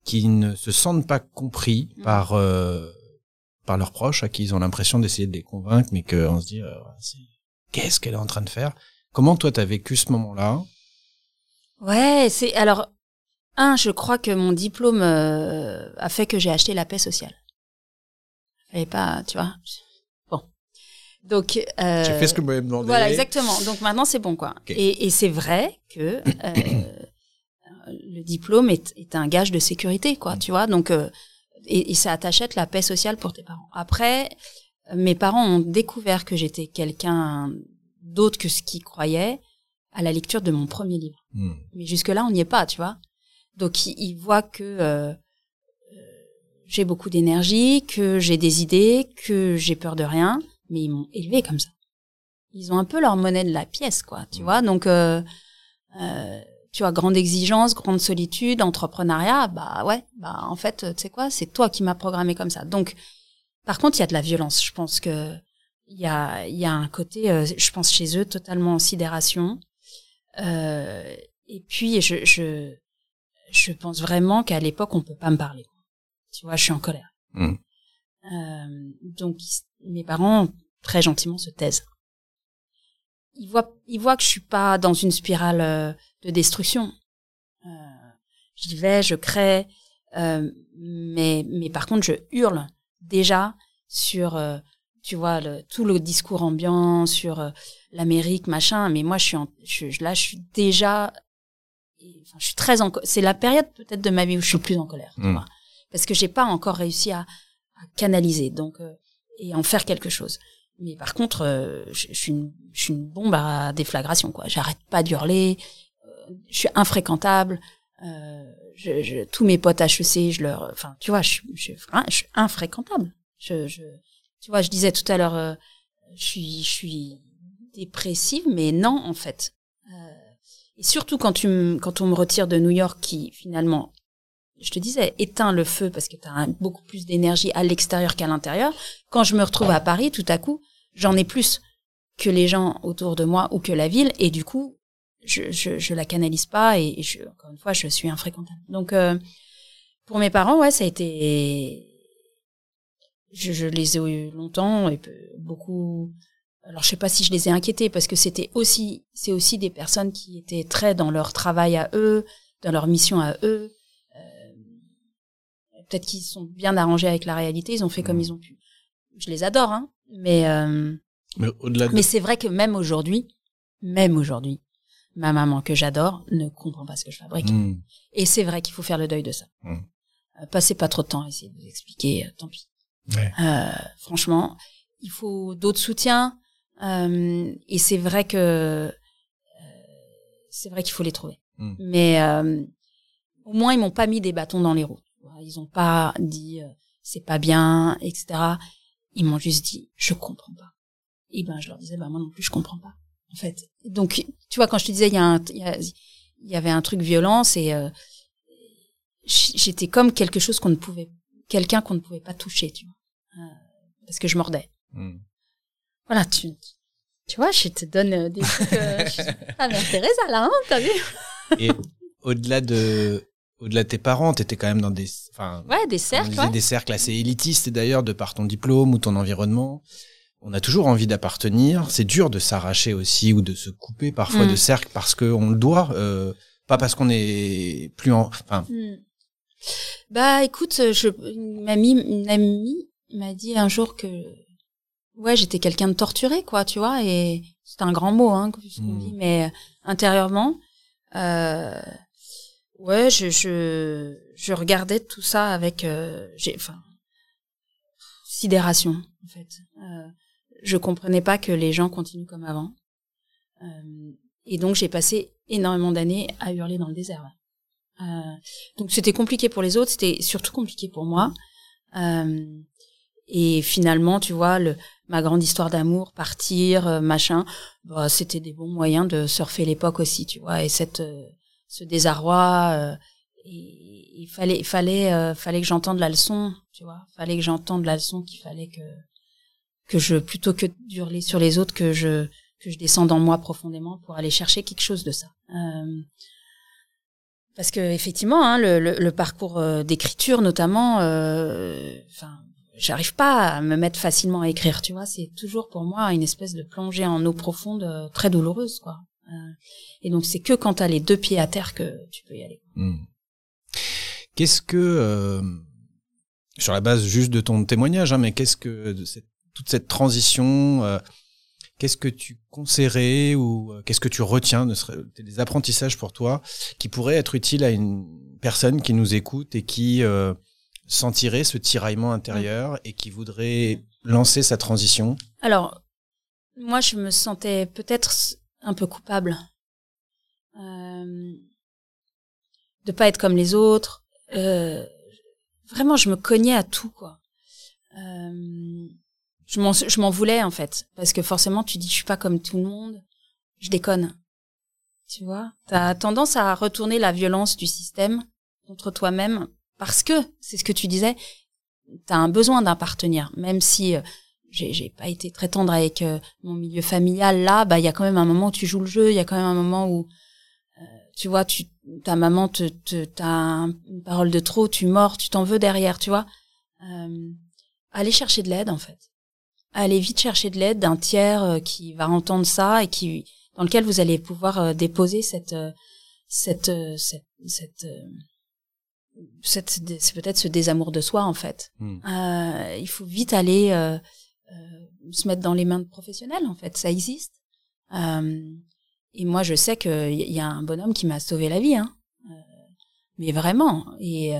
qui ne se sentent pas compris Mhm. par euh, par leurs proches, à qui ils ont l'impression d'essayer de les convaincre, mais qu'on se dit euh, qu'est-ce qu'elle est en train de faire? Comment toi t'as vécu ce moment-là? Ouais, c'est alors un, je crois que mon diplôme euh, a fait que j'ai acheté la paix sociale. Fallait pas, tu vois. Bon. Donc euh, J'ai fait ce que vous m'avez demandé. Voilà, exactement. Donc maintenant, c'est bon, quoi. Et, et c'est vrai que euh, le diplôme est, est un gage de sécurité, quoi, tu vois. Donc, euh, et, et ça t'achète la paix sociale pour tes parents. Après, mes parents ont découvert que j'étais quelqu'un d'autre que ce qu'ils croyaient à la lecture de mon premier livre. Hmm. Mais jusque-là, on n'y est pas, tu vois. Donc, ils, ils voient que euh, euh, j'ai beaucoup d'énergie, que j'ai des idées, que j'ai peur de rien, mais ils m'ont élevé comme ça. Ils ont un peu leur monnaie de la pièce, quoi, tu vois. Donc, euh, euh, tu vois, grande exigence, grande solitude, entrepreneuriat, bah ouais, bah en fait, tu sais quoi, c'est toi qui m'as programmé comme ça. Donc, par contre, il y a de la violence. Je pense que il y a, il y a un côté, euh, je pense chez eux, totalement en sidération. Euh, et puis, je, je, je pense vraiment qu'à l'époque, on peut pas me parler. Tu vois, je suis en colère. Mm. Euh, donc, mes parents, très gentiment, se taisent. Ils voient, ils voient que je suis pas dans une spirale euh, de destruction. Euh, J'y vais, je crée, euh, mais, mais par contre, je hurle déjà sur, euh, tu vois, le, tout le discours ambiant, sur euh, l'Amérique, machin. Mais moi, je suis, en, je, je- là, je suis déjà, et, enfin, je suis très en, c'est la période peut-être de ma vie où je suis plus en colère, tu Mm. vois, parce que j'ai pas encore réussi à, à canaliser, donc euh, et en faire quelque chose. Mais par contre, euh, je, je suis une, je suis une bombe à déflagration, quoi. J'arrête pas d'hurler, euh, je suis infréquentable. Euh, je, je, tous mes potes HEC, je leur, enfin, tu vois, je, suis- je, je suis infréquentable. Je, je, tu vois, je disais tout à l'heure, euh, je suis, je suis dépressive, mais non, en fait. Euh, et surtout quand tu, me- quand on me retire de New York, qui finalement, je te disais, éteint le feu parce que tu as beaucoup plus d'énergie à l'extérieur qu'à l'intérieur. Quand je me retrouve à Paris, tout à coup, j'en ai plus que les gens autour de moi ou que la ville, et du coup, je, je, je la canalise pas et, et je, encore une fois, je suis infréquentable. Donc, euh, pour mes parents, ouais, ça a été, je, je les ai eu longtemps et beaucoup. Alors, je sais pas si je les ai inquiétés parce que c'était aussi, c'est aussi des personnes qui étaient très dans leur travail à eux, dans leur mission à eux. Euh, Peut-être qu'ils sont bien arrangés avec la réalité, ils ont fait comme ils ont pu. Je les adore, hein. Mais euh, Mais de mais c'est vrai que même aujourd'hui, même aujourd'hui, ma maman que j'adore ne comprend pas ce que je fabrique. Hmm. Et c'est vrai qu'il faut faire le deuil de ça. Mm. Euh, passez pas trop de temps à essayer de vous expliquer, euh, tant pis. Ouais. Euh, franchement, il faut d'autres soutiens. euh, et c'est vrai que euh, c'est vrai qu'il faut les trouver. Mm. Mais euh, au moins ils m'ont pas mis des bâtons dans les roues. Ils ont pas dit euh, c'est pas bien, etc. Ils m'ont juste dit je comprends pas. Et ben je leur disais bah moi non plus je comprends pas. En fait. Donc tu vois quand je te disais il y a un il y, a- il y avait un truc violent et euh, j'étais comme quelque chose qu'on ne pouvait quelqu'un qu'on ne pouvait pas toucher tu vois Euh, parce que je mordais Hmm. voilà tu tu vois je te donne euh, des trucs euh, je- ah mère Teresa là hein t'as vu Et au-delà de, au-delà de tes parents, t'étais quand même dans des, enfin, ouais des cercles disait ouais. des cercles assez élitistes et d'ailleurs de par ton diplôme ou ton environnement. on a toujours envie d'appartenir. C'est dur de s'arracher aussi ou de se couper parfois Mm. de cercle parce qu'on le doit, euh, pas parce qu'on est plus en. Enfin, Hmm. Bah écoute, je, une amie, une amie m'a dit un jour que ouais j'étais quelqu'un de torturé quoi, tu vois, et c'est un grand mot hein ce qu'on Hmm. dit, mais intérieurement, euh, ouais je, je je regardais tout ça avec euh, j'ai enfin sidération en fait. Euh, je comprenais pas que les gens continuent comme avant, Euh, et donc j'ai passé énormément d'années à hurler dans le désert. ouais. Euh, donc c'était compliqué pour les autres, c'était surtout compliqué pour moi. Euh, et finalement, tu vois, le, ma grande histoire d'amour, partir, euh, machin, bah, c'était des bons moyens de surfer l'époque aussi, tu vois. Et cette, euh, ce désarroi, euh, et il fallait, fallait, euh, fallait que j'entende la leçon, tu vois. Fallait que j'entende la leçon qu'il fallait que que je, plutôt que d'hurler sur les autres, que je que je descende en moi profondément pour aller chercher quelque chose de ça. Euh, parce que effectivement, hein, le, le, le parcours euh, d'écriture notamment, enfin, j'arrive pas à me mettre facilement à écrire, tu vois. C'est toujours pour moi une espèce de plongée en eau profonde euh, très douloureuse, quoi. Euh, et donc c'est que quand t'as les deux pieds à terre que tu peux y aller. hmm. qu'est-ce que, euh, sur la base juste de ton témoignage, hein, mais qu'est-ce que de toute cette transition, qu'est-ce que tu conseillerais ou qu'est-ce que tu retiens des apprentissages pour toi qui pourraient être utiles à une personne qui nous écoute et qui sentirait ce tiraillement intérieur et qui voudrait lancer sa transition Alors, moi, je me sentais peut-être un peu coupable euh, de pas être comme les autres. Euh, vraiment, je me cognais à tout, quoi. Euh, je m'en, je m'en voulais en fait, parce que forcément, tu dis, je suis pas comme tout le monde, je déconne. Tu vois, t'as tendance à retourner la violence du système contre toi-même, parce que c'est ce que tu disais, t'as un besoin d'appartenir, même si euh, j'ai pas été très tendre avec euh, mon milieu familial là bah il y a quand même un moment où tu joues le jeu il y a quand même un moment où euh, tu vois tu ta maman te te t'as un- une parole de trop tu mords tu t'en veux derrière tu vois. Euh, aller chercher de l'aide en fait. Aller vite chercher de l'aide d'un tiers euh, qui va entendre ça et qui dans lequel vous allez pouvoir euh, déposer cette cette cette cette, cette c'est peut-être ce désamour de soi en fait. Hmm. euh, il faut vite aller euh, euh, se mettre dans les mains de professionnels en fait. Ça existe. Et moi je sais que y y a un bonhomme qui m'a sauvé la vie hein. Mais vraiment. Et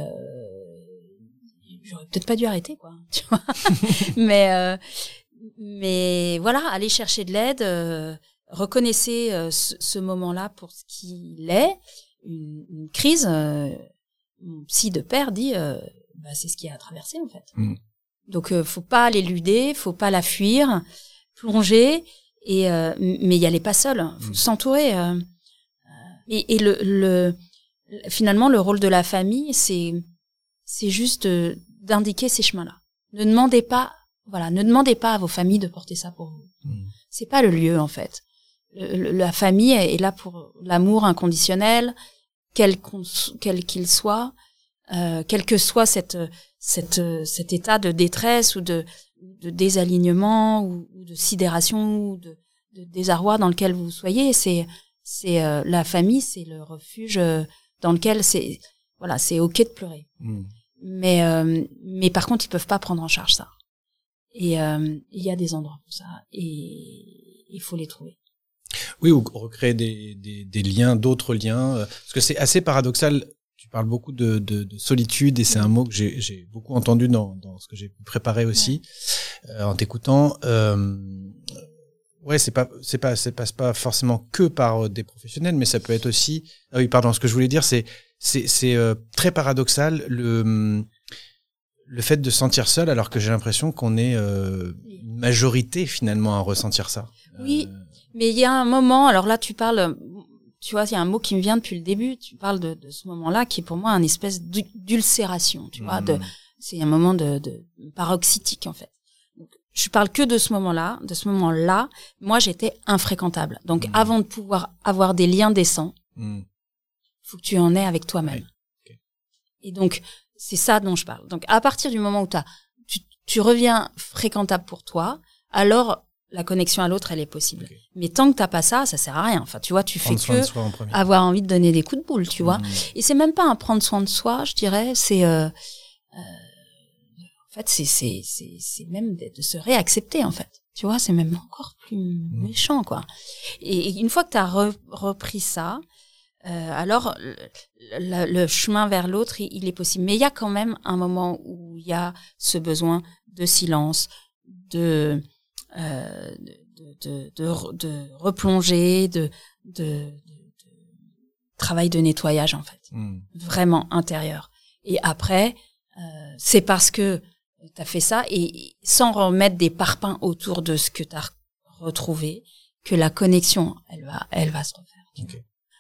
j'aurais peut-être pas dû arrêter quoi tu vois. Mais mais voilà aller chercher de l'aide reconnaissez ce, ce moment-là pour ce qu'il est. Une, une crise psy de père dit euh, bah, c'est ce qui a traversé en fait Mm. donc euh, faut pas l'éluder faut pas la fuir plonger et euh, mais y aller pas seul faut Mm. s'entourer euh, et, et le, le finalement le rôle de la famille c'est c'est juste d'indiquer ces chemins-là ne demandez pas voilà ne demandez pas à vos familles de porter ça pour vous Mm. c'est pas le lieu en fait Le- la famille est là pour l'amour inconditionnel quel qu'on quel qu'il soit euh, quel que soit cette cette cet état de détresse ou de de désalignement ou, de sidération ou de, de désarroi dans lequel vous soyez c'est c'est euh, la famille c'est le refuge euh, dans lequel c'est voilà c'est ok de pleurer. Hmm. mais euh, mais par contre ils peuvent pas prendre en charge ça. Et euh, il y a des endroits pour ça. Et il faut les trouver Oui, ou recréer des, des, des liens, d'autres liens. euh, Parce que c'est assez paradoxal. Tu parles beaucoup de, de, de solitude et c'est un mot que j'ai beaucoup entendu dans, dans ce que j'ai préparé aussi euh, en t'écoutant. Euh, ouais, c'est pas c'est pas c'est passe pas forcément que par euh, des professionnels, mais ça peut être aussi. Ah oui, pardon. Ce que je voulais dire, c'est c'est c'est euh, très paradoxal le le fait de se sentir seul alors que j'ai l'impression qu'on est euh, une majorité finalement à ressentir ça. Oui. Euh, Mais il y a un moment, alors là tu parles, tu vois, il y a un mot qui me vient depuis le début, tu parles de, de ce moment-là qui est pour moi un espèce d'ul- d'ulcération, tu vois, de, hmm. c'est un moment de, de paroxytique en fait. Donc, je parle que de ce moment-là, de ce moment-là, moi j'étais infréquentable. Donc Mhm. avant de pouvoir avoir des liens décents, Hmm. faut que tu en aies avec toi-même. Oui. Et donc, c'est ça dont je parle. Donc, à partir du moment où t'as, tu, tu reviens fréquentable pour toi, alors la connexion à l'autre, elle est possible. Mais tant que t'as pas ça, ça sert à rien. Enfin, tu vois, tu fais Prendre que en avoir envie de donner des coups de boule, tu vois. Mmh. Et c'est même pas un prendre soin de soi, je dirais. C'est, euh, euh, en fait, c'est c'est c'est c'est même de, se réaccepter, en fait. Tu vois, c'est même encore plus méchant, quoi. Et, et une fois que tu as repris ça, euh, alors le, le- le chemin vers l'autre, il, il est possible. Mais il y a quand même un moment où il y a ce besoin de silence, de euh, de, de, de, re- de replonger, de, de, travail de nettoyage en fait, Mmh. vraiment intérieur. Et après, euh, c'est parce que tu as fait ça et sans remettre des parpaings autour de ce que tu as retrouvé que la connexion, elle va, elle va se refaire.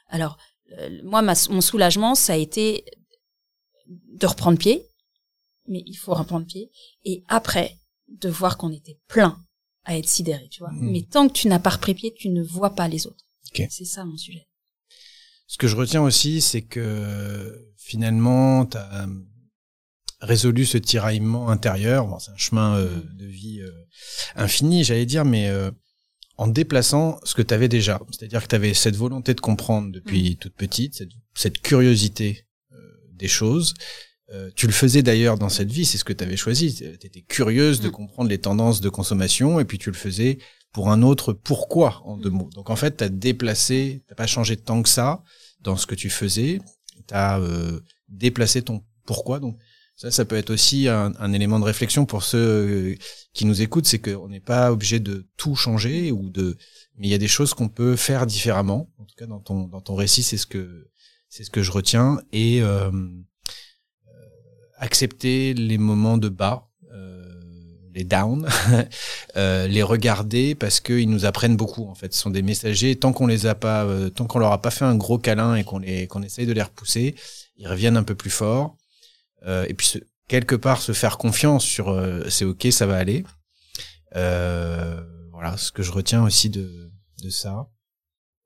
Alors, euh, moi, ma, mon soulagement, ça a été de reprendre pied, mais il faut reprendre pied, et après, de voir qu'on était plein à être sidéré, tu vois. Mhm. Mais tant que tu n'as pas repris pied, tu ne vois pas les autres. C'est ça mon sujet. Ce que je retiens aussi, c'est que finalement, tu as résolu ce tiraillement intérieur. Bon, c'est un chemin euh, de vie euh, infini, j'allais dire, mais euh, en déplaçant ce que tu avais déjà. C'est-à-dire que tu avais cette volonté de comprendre depuis toute petite, cette, cette curiosité des choses. Euh, tu le faisais d'ailleurs dans cette vie, c'est ce que tu avais choisi. Tu étais curieuse de Mm. comprendre les tendances de consommation et puis tu le faisais pour un autre pourquoi en deux mots. Donc en fait, tu as déplacé, t'as pas changé tant que ça dans ce que tu faisais, tu as déplacé ton pourquoi. Donc ça, ça peut être aussi un, un élément de réflexion pour ceux euh, qui nous écoutent, c'est qu'on n'est pas obligé de tout changer ou de, mais il y a des choses qu'on peut faire différemment. En tout cas, dans ton dans ton récit, c'est ce que c'est ce que je retiens et euh, euh, accepter les moments de bas. euh, les downs, euh, les regarder parce qu'ils nous apprennent beaucoup en fait. Ce sont des messagers. Tant qu'on les a pas, euh, tant qu'on leur a pas fait un gros câlin et qu'on les qu'on essaye de les repousser, ils reviennent un peu plus fort. Et puis quelque part se faire confiance sur c'est ok, ça va aller. Voilà ce que je retiens aussi de de ça.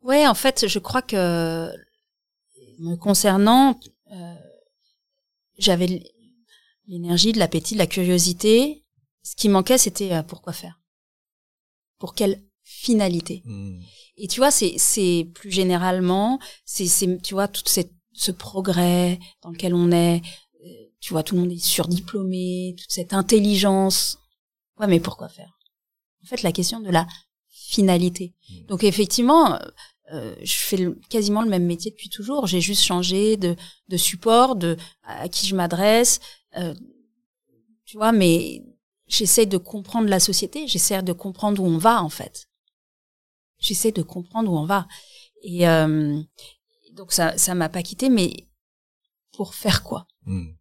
Ouais, en fait, je crois que me concernant, euh, j'avais l'énergie, de l'appétit, de la curiosité. Ce qui manquait, c'était euh, pourquoi faire Pour quelle finalité Hmm. Et tu vois, c'est c'est plus généralement, c'est c'est tu vois tout cette, ce progrès dans lequel on est. euh, Tu vois, tout le monde est surdiplômé, toute cette intelligence. Ouais, mais pourquoi faire? En fait, la question de la finalité. Mm. Donc effectivement, euh, euh, je fais le- quasiment le même métier depuis toujours. J'ai juste changé de, de support, de à qui je m'adresse. Euh, tu vois, mais j'essaie de comprendre la société. J'essaie de comprendre où on va en fait. J'essaie de comprendre où on va. Et euh, donc ça, ça m'a pas quitté, mais pour faire quoi? Hmm.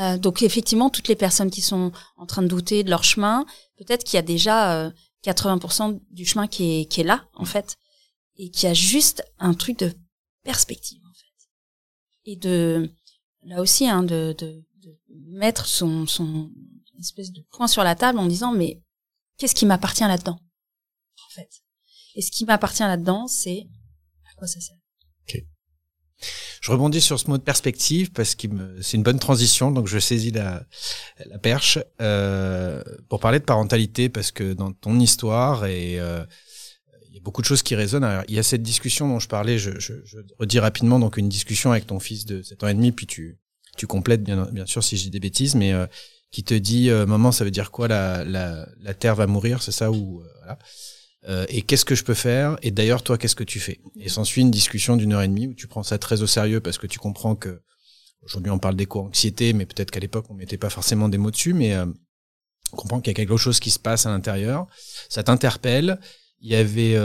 euh, donc effectivement, toutes les personnes qui sont en train de douter de leur chemin, peut-être qu'il y a déjà euh, 80% du chemin qui est, qui est là, en fait, et qu'il y a juste un truc de perspective, en fait. Et de, là aussi, hein, de, de mettre son, son espèce de point sur la table en disant, mais qu'est-ce qui m'appartient là-dedans, en fait? Et ce qui m'appartient là-dedans, c'est à quoi ça sert? Je rebondis sur ce mot de perspective parce que c'est une bonne transition, donc je saisis la, la perche euh, pour parler de parentalité parce que dans ton histoire et euh, il y a beaucoup de choses qui résonnent. Il y a cette discussion dont je parlais, je, je, je redis rapidement donc une discussion avec ton fils de 7 ans et demi, puis tu tu complètes bien sûr si dis des bêtises, mais euh, qui te dit euh, maman ça veut dire quoi la la, la terre va mourir, c'est ça ou euh, voilà. Et qu'est-ce que je peux faire? Et d'ailleurs, toi, qu'est-ce que tu fais? Et s'ensuit une discussion d'une heure et demie où tu prends ça très au sérieux parce que tu comprends que aujourd'hui on parle d'éco-anxiété, mais peut-être qu'à l'époque on mettait pas forcément des mots dessus, mais on comprend qu'il y a quelque chose qui se passe à l'intérieur. Ça t'interpelle. Il y avait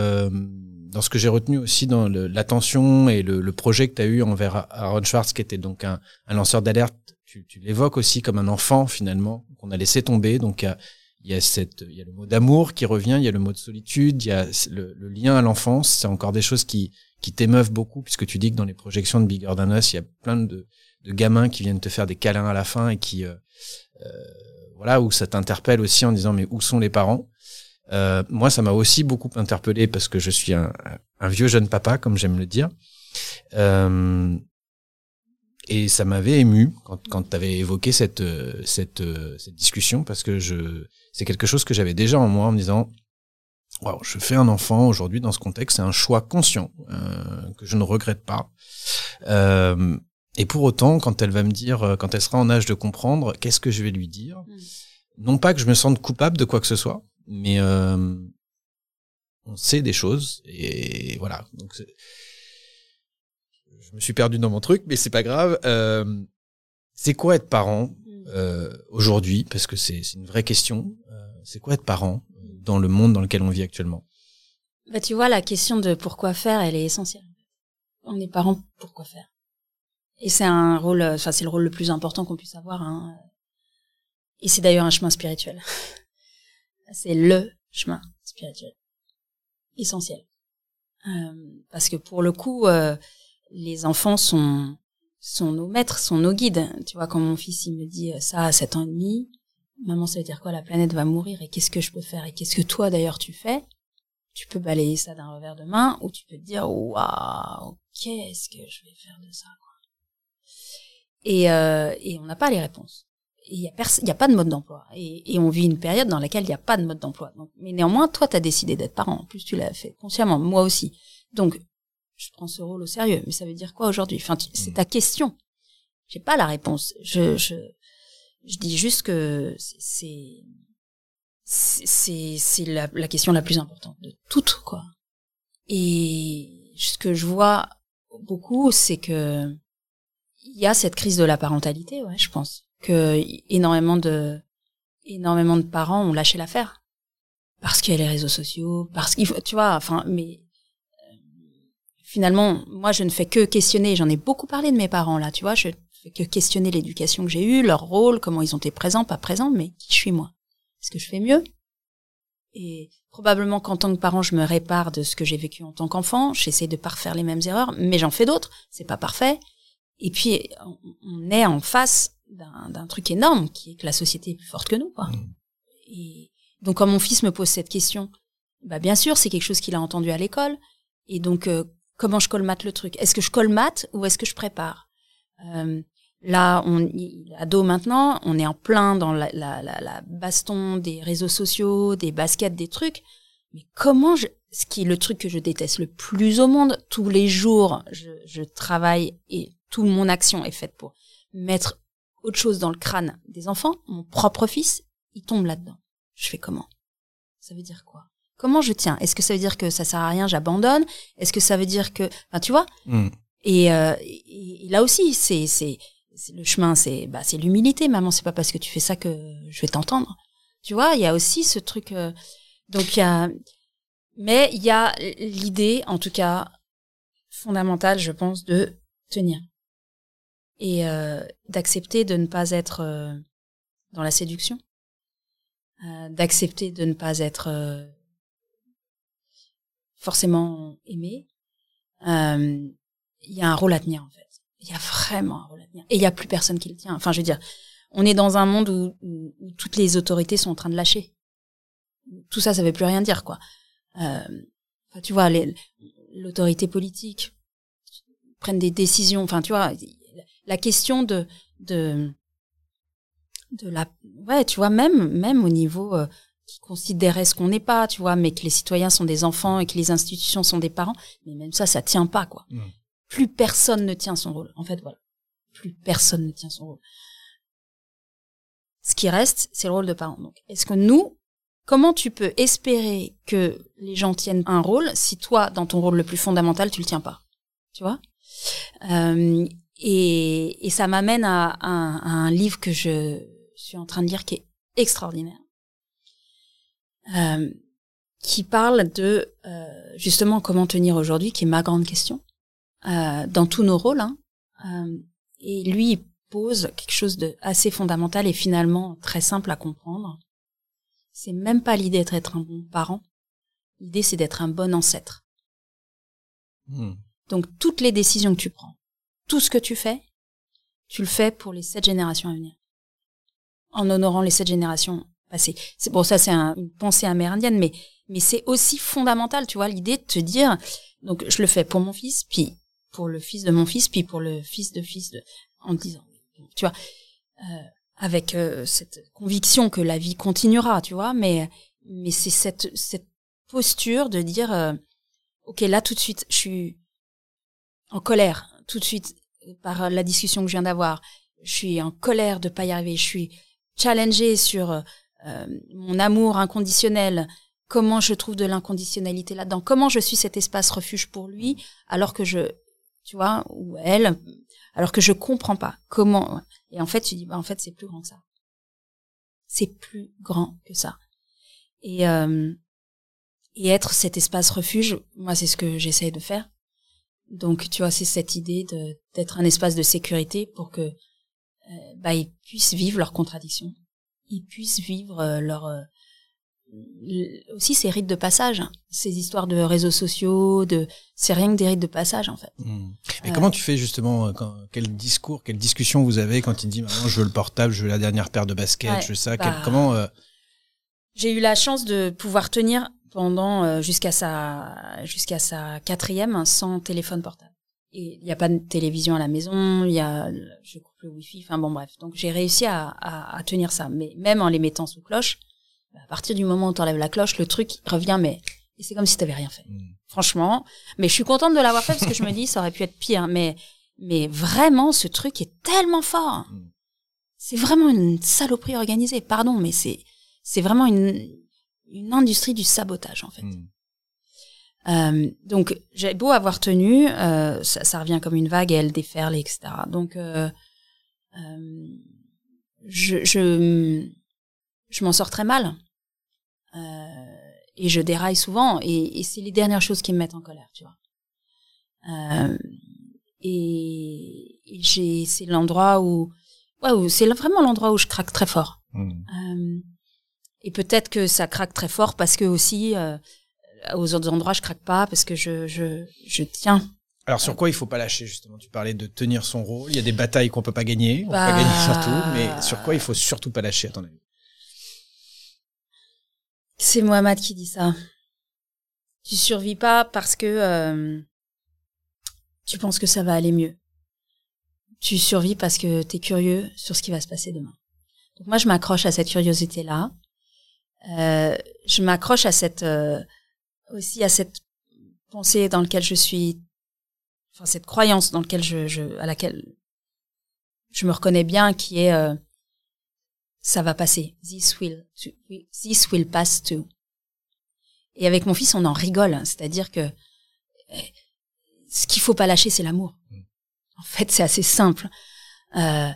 dans ce que j'ai retenu aussi dans l'attention et le, projet que tu as eu envers Aaron Schwartz, qui était donc un, lanceur d'alerte. Tu, l'évoques aussi comme un enfant finalement qu'on a laissé tomber. Donc il y a, y a le mot d'amour qui revient, il y a le mot de solitude, il y a le, le lien à l'enfance. C'est encore des choses qui, qui t'émeuvent beaucoup puisque tu dis que dans les projections de Bigger Than Us, il y a plein de, de gamins qui viennent te faire des câlins à la fin et qui, euh, euh, voilà, où ça t'interpelle aussi en disant mais où sont les parents? Euh, Moi, ça m'a aussi beaucoup interpellé parce que je suis un, un vieux jeune papa, comme j'aime le dire. Euh, et ça m'avait ému quand, quand tu avais évoqué cette, cette, cette discussion parce que je, c'est quelque chose que j'avais déjà en moi en me disant, wow, je fais un enfant aujourd'hui dans ce contexte, c'est un choix conscient euh, que je ne regrette pas. Euh, et pour autant, quand elle va me dire, quand elle sera en âge de comprendre, qu'est-ce que je vais lui dire? Mm. Non pas que je me sente coupable de quoi que ce soit, mais euh, on sait des choses et voilà. Donc je me suis perdu dans mon truc, mais c'est pas grave. Euh, c'est quoi être parent euh, aujourd'hui? Parce que c'est une vraie question. Euh, c'est quoi être parent dans le monde dans lequel on vit actuellement? Bah, tu vois, la question de pourquoi faire, elle est essentielle. On est parents, pourquoi faire? Et c'est un rôle, euh, enfin, c'est le rôle le plus important qu'on puisse avoir. Hein. Et c'est d'ailleurs un chemin spirituel. c'est le chemin spirituel. Essentiel. Euh, parce que pour le coup, euh, les enfants sont, nos maîtres, sont nos guides. Tu vois, quand mon fils, il me dit ça à 7 ans et demi, maman, ça veut dire quoi? La planète va mourir et qu'est-ce que je peux faire? Et qu'est-ce que toi, d'ailleurs, tu fais? Tu peux balayer ça d'un revers de main ou tu peux te dire waouh qu'est-ce que je vais faire de ça quoi? euh, et on n'a pas les réponses il y a y a pas de mode d'emploi. Et, et on vit une période dans laquelle il n'y a pas de mode d'emploi. Donc mais néanmoins toi tu as décidé d'être parent. En plus tu l'as fait consciemment. Moi aussi. Donc je prends ce rôle au sérieux. Mais ça veut dire quoi aujourd'hui? Enfin tu- c'est ta question. J'ai pas la réponse. Je je je dis juste que c'est- c'est c'est c'est c'est la, la question la plus importante de toutes quoi. Et ce que je vois beaucoup c'est que il y a cette crise de la parentalité ouais je pense que énormément de énormément de parents ont lâché l'affaire parce qu'il y a les réseaux sociaux parce qu'il faut tu vois enfin mais euh, finalement moi je ne fais que questionner j'en ai beaucoup parlé de mes parents là tu vois je fais que questionner l'éducation que j'ai eue leur rôle comment ils ont été présents pas présents mais qui je suis moi est-ce que je fais mieux? Et probablement qu'en tant que parent, je me répare de ce que j'ai vécu en tant qu'enfant. J'essaie de pas refaire les mêmes erreurs, mais j'en fais d'autres. C'est pas parfait. Et puis, on est en face d'un truc énorme qui est que la société est plus forte que nous, quoi. Mm. Et donc, quand mon fils me pose cette question, bah bien sûr, c'est quelque chose qu'il a entendu à l'école. Et donc, euh, comment je colmate le truc? Est-ce que je colmate ou est-ce que je prépare? Euh, Là, on il est ado maintenant, on est en plein dans la, la, la, la baston des réseaux sociaux, des baskets, des trucs. Mais comment je, ce qui est le truc que je déteste le plus au monde, tous les jours, je, je travaille et toute mon action est faite pour mettre autre chose dans le crâne des enfants. Mon propre fils, il tombe là-dedans. Je fais comment? Ça veut dire quoi? Comment je tiens? Est-ce que ça veut dire que ça sert à rien, j'abandonne? Est-ce que ça veut dire que, enfin, tu vois? Hmm. et, euh, et, et là aussi, c'est c'est c'est le chemin, c'est bah c'est l'humilité. Maman, c'est pas parce que tu fais ça que je vais t'entendre. Tu vois, il y a aussi ce truc. euh, donc il y a, mais il y a l'idée, en tout cas fondamentale, je pense, de tenir et euh, d'accepter de ne pas être euh, dans la séduction, euh, d'accepter de ne pas être euh, forcément aimé. Euh, il y a un rôle à tenir en fait. Il y a vraiment un rôle à tenir. Et il y a plus personne qui le tient. Enfin, je veux dire, on est dans un monde où, où, toutes les autorités sont en train de lâcher. Tout ça, ça veut plus rien dire, quoi. Euh, tu vois, l'autorité politique prennent des décisions. Enfin, tu vois, la question de de de la ouais, tu vois, même même au niveau euh, qui considérait ce qu'on n'est pas, tu vois, mais que les citoyens sont des enfants et que les institutions sont des parents. Mais même ça, ça tient pas, quoi. Mm. Plus personne ne tient son rôle. En fait, voilà. Plus personne ne tient son rôle. Ce qui reste, c'est le rôle de parent. Donc, est-ce que nous, comment tu peux espérer que les gens tiennent un rôle si toi, dans ton rôle le plus fondamental, tu le tiens pas? Tu vois? Euh, et, et ça m'amène à, un- à un livre que je suis en train de lire qui est extraordinaire. Euh, qui parle de euh, justement comment tenir aujourd'hui, qui est ma grande question, euh, dans tous nos rôles. Hein. Euh, et lui, il pose quelque chose de assez fondamental et finalement très simple à comprendre. C'est même pas l'idée d'être un bon parent. L'idée, c'est d'être un bon ancêtre. Hmm. Donc, toutes les décisions que tu prends, tout ce que tu fais, tu le fais pour les sept générations à venir. En honorant les sept générations passées. C'est bon, ça, c'est un- une pensée amérindienne, mais, mais c'est aussi fondamental, tu vois, l'idée de te dire, donc, je le fais pour mon fils, puis pour le fils de mon fils, puis pour le fils de fils de, en disant, tu vois, euh, avec euh, cette conviction que la vie continuera, tu vois, mais mais c'est cette cette posture de dire, euh, ok, là tout de suite, je suis en colère, tout de suite par la discussion que je viens d'avoir, je suis en colère de pas y arriver, je suis challengée sur euh, mon amour inconditionnel, comment je trouve de l'inconditionnalité là-dedans, comment je suis cet espace refuge pour lui, alors que je, tu vois, ou elle, alors que je comprends pas comment. Et en fait, tu dis, bah en fait, c'est plus grand que ça. C'est plus grand que ça. Et euh, et être cet espace refuge, moi, c'est ce que j'essaie de faire. Donc, tu vois, c'est cette idée de d'être un espace de sécurité pour que euh, bah, ils puissent vivre leurs contradictions, ils puissent vivre euh, leur euh, aussi ces rites de passage, hein. ces histoires de réseaux sociaux, de c'est rien que des rites de passage en fait. Mmh. Et comment tu fais justement quand, quel discours, quelle discussion vous avez quand il dit maintenant je veux le portable, je veux la dernière paire de baskets, Ouais, je veux ça, bah, quel- comment J'ai eu la chance de pouvoir tenir pendant jusqu'à sa jusqu'à sa quatrième sans téléphone portable. Et il n'y a pas de télévision à la maison, il y a je coupe le wifi, enfin bon bref. Donc j'ai réussi à, à, à tenir ça, mais même en les mettant sous cloche, bah, à partir du moment où tu enlèves la cloche, le truc revient mais c'est comme si tu rien fait. mmh. Franchement, mais je suis contente de l'avoir fait parce que je me dis ça aurait pu être pire, mais mais vraiment ce truc est tellement fort. Mm. C'est vraiment une saloperie organisée, pardon, mais c'est c'est vraiment une une industrie du sabotage en fait. Mmh. Euh, donc j'ai beau avoir tenu, euh, ça, ça revient comme une vague et elle déferle, etc. Donc euh, euh, je je, je m'en sors très mal Euh, et je déraille souvent et, et c'est les dernières choses qui me mettent en colère, tu vois. Euh, et, et j'ai c'est l'endroit où ouais où c'est vraiment l'endroit où je craque très fort. Mmh. Euh, et peut-être que ça craque très fort parce que aussi euh, aux autres endroits je craque pas parce que je je je tiens. Alors sur quoi il faut pas lâcher justement? Tu parlais de tenir son rôle. Il y a des batailles qu'on peut pas gagner, on Bah. peut pas gagner surtout, mais sur quoi il faut surtout pas lâcher à ton avis? C'est Mohamed qui dit ça. Tu survis pas parce que euh, tu penses que ça va aller mieux. Tu survis parce que tu es curieux sur ce qui va se passer demain. Donc moi je m'accroche à cette curiosité là. Euh, je m'accroche à cette euh, aussi à cette pensée dans laquelle je suis enfin cette croyance dans laquelle je, je à laquelle je me reconnais bien qui est euh, ça va passer. This will this will pass too. Et avec mon fils on en rigole hein. c'est-à-dire que euh, ce qu'il faut pas lâcher c'est l'amour. En fait c'est assez simple. Euh,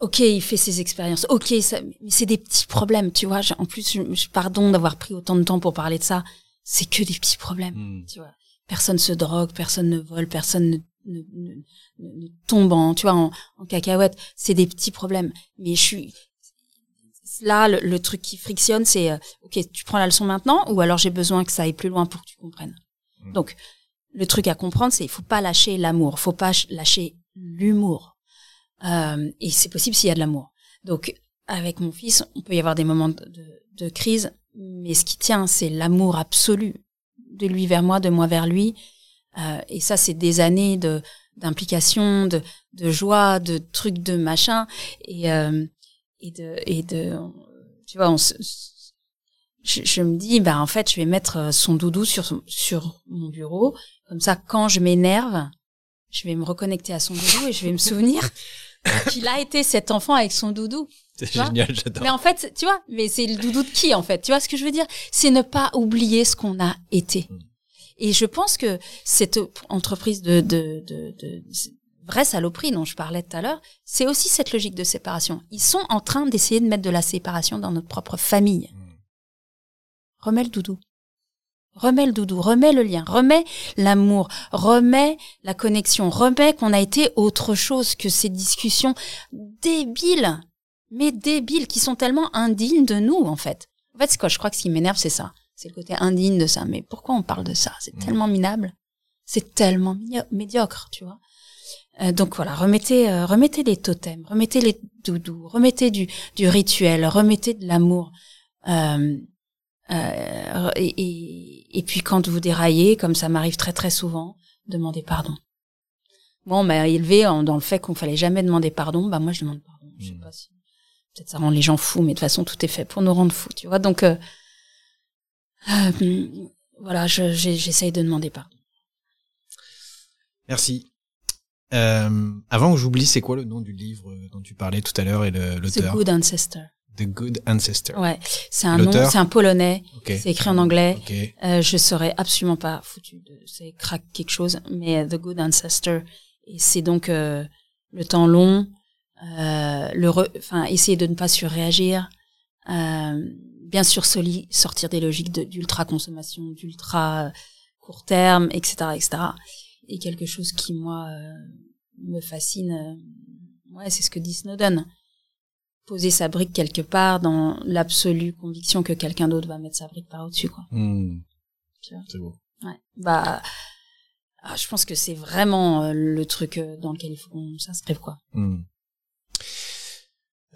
ok il fait ses expériences. Ok ça, mais c'est des petits problèmes tu vois. En plus je, je pardon d'avoir pris autant de temps pour parler de ça c'est que des petits problèmes Mmh. tu vois. Personne se drogue personne ne vole personne ne, ne, ne, ne tombe en tu vois en, en cacahuète. C'est des petits problèmes. Mais je suis là le, le truc qui frictionne c'est euh, ok tu prends la leçon maintenant ou alors j'ai besoin que ça aille plus loin pour que tu comprennes. Mm. donc le truc à comprendre c'est il faut pas lâcher l'amour. Faut pas ch- lâcher l'humour. Euh, et c'est possible s'il y a de l'amour. Donc avec mon fils on peut y avoir des moments de, de, de crise mais ce qui tient c'est l'amour absolu de lui vers moi de moi vers lui. Euh, et ça c'est des années de d'implication de de joie de trucs de machin. Et euh, et de et de tu vois on se, je, me dis bah en fait je vais mettre son doudou sur sur mon bureau. Comme ça quand je m'énerve je vais me reconnecter à son doudou et je vais me souvenir qu'il a été cet enfant avec son doudou C'est génial, j'adore. mais en fait tu vois mais c'est le doudou de qui en fait? Tu vois ce que je veux dire? C'est ne pas oublier ce qu'on a été Mm. et je pense que cette entreprise de de de, de, vraie saloperie dont je parlais tout à l'heure, c'est aussi cette logique de séparation. Ils sont en train d'essayer de mettre de la séparation dans notre propre famille. Remets le doudou. Remets le doudou, remets le lien, remets l'amour, remets la connexion, remets qu'on a été autre chose que ces discussions débiles, mais débiles, qui sont tellement indignes de nous, en fait. En fait, c'est quoi Je crois que ce qui m'énerve, c'est ça. C'est le côté indigne de ça. Mais pourquoi on parle de ça? C'est Mm. tellement minable. C'est tellement médiocre, tu vois. Euh, donc voilà, remettez, euh, remettez les totems, remettez les doudous, remettez du, du rituel, remettez de l'amour. Euh, euh, et, et, et puis quand vous déraillez, comme ça m'arrive très très souvent, demandez pardon. bon, on m'a élevé dans le fait qu'on fallait jamais demander pardon. Bah moi, je demande pardon. Je sais Mm. pas si peut-être ça rend les gens fous, mais de toute façon, tout est fait pour nous rendre fous, tu vois. Donc euh, euh, voilà, je- j'essaye de demander pardon. Merci. Euh, avant que j'oublie, c'est quoi le nom du livre dont tu parlais tout à l'heure et le- The l'auteur? Good Ancestor. The Good Ancestor. Ouais, c'est un nom, c'est un polonais. C'est écrit en anglais. Ok. Euh, je serais absolument pas foutu de c'est crack quelque chose, mais euh, The Good Ancestor. Et c'est donc euh, le temps long, euh, le, enfin essayer de ne pas surréagir, euh, bien sûr soli- sortir des logiques de- d'ultra consommation, d'ultra court terme, etc., etc. Et quelque chose qui moi euh, me fascine, ouais, c'est ce que dit Snowden. Poser sa brique quelque part dans l'absolue conviction que quelqu'un d'autre va mettre sa brique par au-dessus, quoi. Hmm. Tu. C'est beau. Ouais. Bah, ah, je pense que c'est vraiment euh, le truc euh, dans lequel il faut qu'on s'inscrive, quoi. Hmm.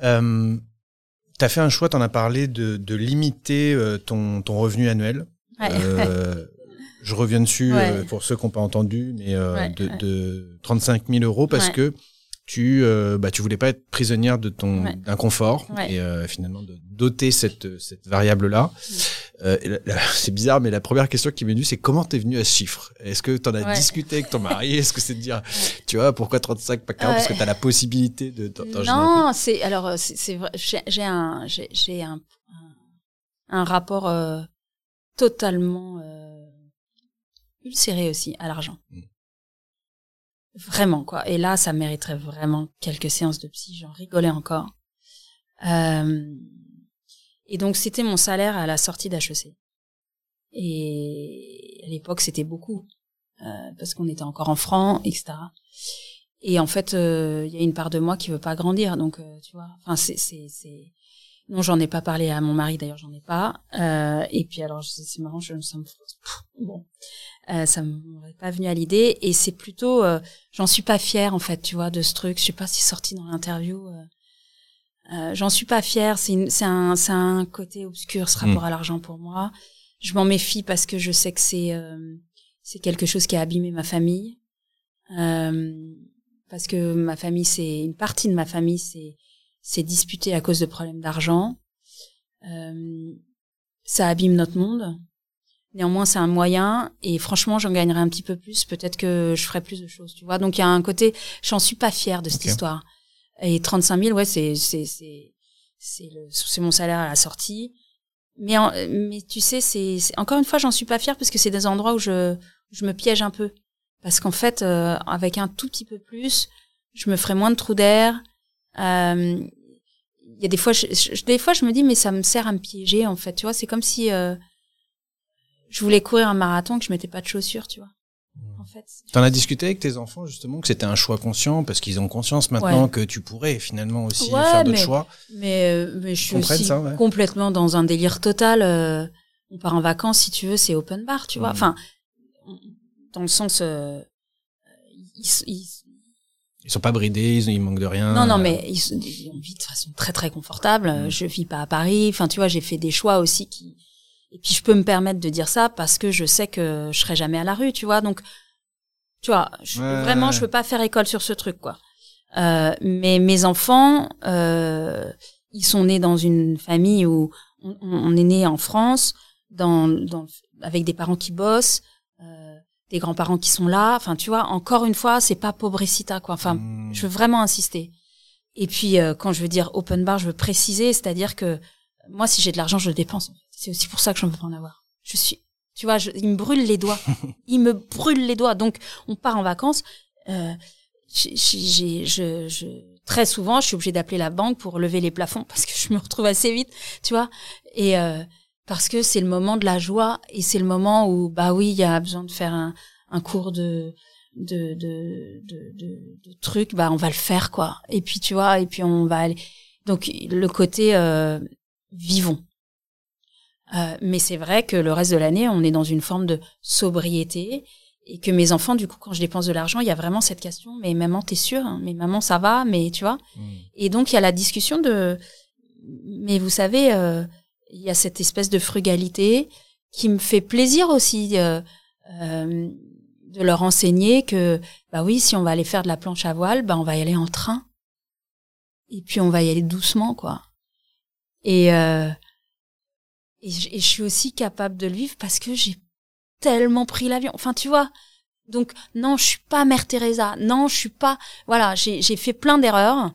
Euh, T'as fait un choix, t'en as parlé, de, de limiter euh, ton, ton revenu annuel. Ouais. Euh, je reviens dessus Ouais. pour ceux qui n'ont pas entendu, mais Ouais, de, de 35 000 euros parce que tu euh, bah tu voulais pas être prisonnière de ton Ouais. d'un confort Ouais. et euh, finalement de doter cette cette variable là. c'est bizarre, mais la première question qui m'est venue, c'est comment t'es venu à ce chiffre? Est-ce que t'en as Ouais. discuté avec ton mari? Est-ce que c'est de dire, tu vois, pourquoi 35 pas 40 Parce que t'as la possibilité de. Non, c'est alors euh, c'est vrai. J'ai un j'ai un, un rapport euh, totalement euh, ulcéré aussi à l'argent. Mm. Vraiment quoi. Et là, ça mériterait vraiment quelques séances de psy. J'en rigolais encore. Euh, et donc c'était mon salaire à la sortie d'HEC. Et à l'époque, c'était beaucoup euh, parce qu'on était encore en francs, etc. Et en fait, euh, il y a une part de moi qui veut pas grandir, donc tu vois. Enfin, c'est. Non, j'en ai pas parlé à mon mari d'ailleurs, j'en ai pas. Et puis alors, c'est marrant, je me pff, bon, euh, ça m'aurait pas venu à l'idée. Et c'est plutôt, euh, j'en suis pas fière en fait, tu vois, de ce truc. Je sais pas si c'est sorti dans l'interview. Euh, euh, j'en suis pas fière. C'est un c'est un côté obscur ce rapport à l'argent pour moi. Je m'en méfie parce que je sais que c'est euh, c'est quelque chose qui a abîmé ma famille. Euh, parce que ma famille, c'est une partie de ma famille, c'est c'est disputé à cause de problèmes d'argent. Euh, ça abîme notre monde. Néanmoins, c'est un moyen et franchement, j'en gagnerai un petit peu plus. Peut-être que je ferai plus de choses, tu vois. Donc il y a un côté, j'en suis pas fière de cette histoire. Et 35 000, ouais, c'est c'est c'est c'est le c'est mon salaire à la sortie. Mais en- mais tu sais, c'est c'est- encore une fois, j'en suis pas fière parce que c'est des endroits où je je me piège un peu. Parce qu'en fait, euh, avec un tout petit peu plus, je me ferai moins de trous d'air. Euh, Il y a des fois, je, je- des fois, je me dis, mais ça me sert à me piéger, en fait. Tu vois, c'est comme si euh, je voulais courir un marathon que je mettais pas de chaussures, tu vois. En fait, T'en as discuté avec tes enfants justement que c'était un choix conscient parce qu'ils ont conscience maintenant Ouais. que tu pourrais finalement aussi Ouais, faire d'autres choix. mais euh, mais je suis comprennent aussi ça, ouais. complètement dans un délire total. euh, on part en vacances, si tu veux, c'est open bar, tu vois. Mhm. Enfin, dans le sens, euh, ils, ils, Ils sont pas bridés, ils, ils manquent de rien. Non, non, mais ils, ils vit de façon très très confortable. Mm. Je vis pas à Paris. Enfin, tu vois, j'ai fait des choix aussi qui. Et puis je peux me permettre de dire ça parce que je sais que je serai jamais à la rue, tu vois. Donc, tu vois, je, Ouais, vraiment, je peux pas faire école sur ce truc, quoi. Euh, mais mes enfants, euh, ils sont nés dans une famille où on, on est né en France, dans, dans, avec des parents qui bossent, euh, des grands-parents qui sont là. Enfin, tu vois, encore une fois, c'est pas pobrecita, quoi. Enfin, Hmm. je veux vraiment insister. Et puis, euh, quand je veux dire open bar, je veux préciser, c'est-à-dire que moi, si j'ai de l'argent, je le dépense. C'est aussi pour ça que je ne veux pas en avoir. Je suis, tu vois, je, il me brûle les doigts. il me brûle les doigts. Donc, on part en vacances. Euh, j'ai, j'ai- je, je, très souvent, je suis obligée d'appeler la banque pour lever les plafonds parce que je me retrouve assez vite, tu vois. Et euh, parce que c'est le moment de la joie et c'est le moment où, bah oui, il y a besoin de faire un, un cours de de, de, de, de, de trucs, bah on va le faire quoi. Et puis tu vois, et puis on va aller. Donc le côté euh, vivons. Euh, mais c'est vrai que le reste de l'année, on est dans une forme de sobriété et que mes enfants, du coup, quand je dépense de l'argent, il y a vraiment cette question. Mais maman, t'es sûre? Hein Mais maman, ça va? Mais tu vois? Hmm. Et donc il y a la discussion de. Mais vous savez, euh, il y a cette espèce de frugalité qui me fait plaisir aussi. euh, euh, de leur enseigner que bah oui, si on va aller faire de la planche à voile, bah on va y aller en train. Et puis on va y aller doucement quoi. Et euh, et, je, et je suis aussi capable de le vivre parce que j'ai tellement pris l'avion. Enfin, tu vois. Donc non, je suis pas Mère Teresa. Non, je suis pas. Voilà, j'ai fait plein d'erreurs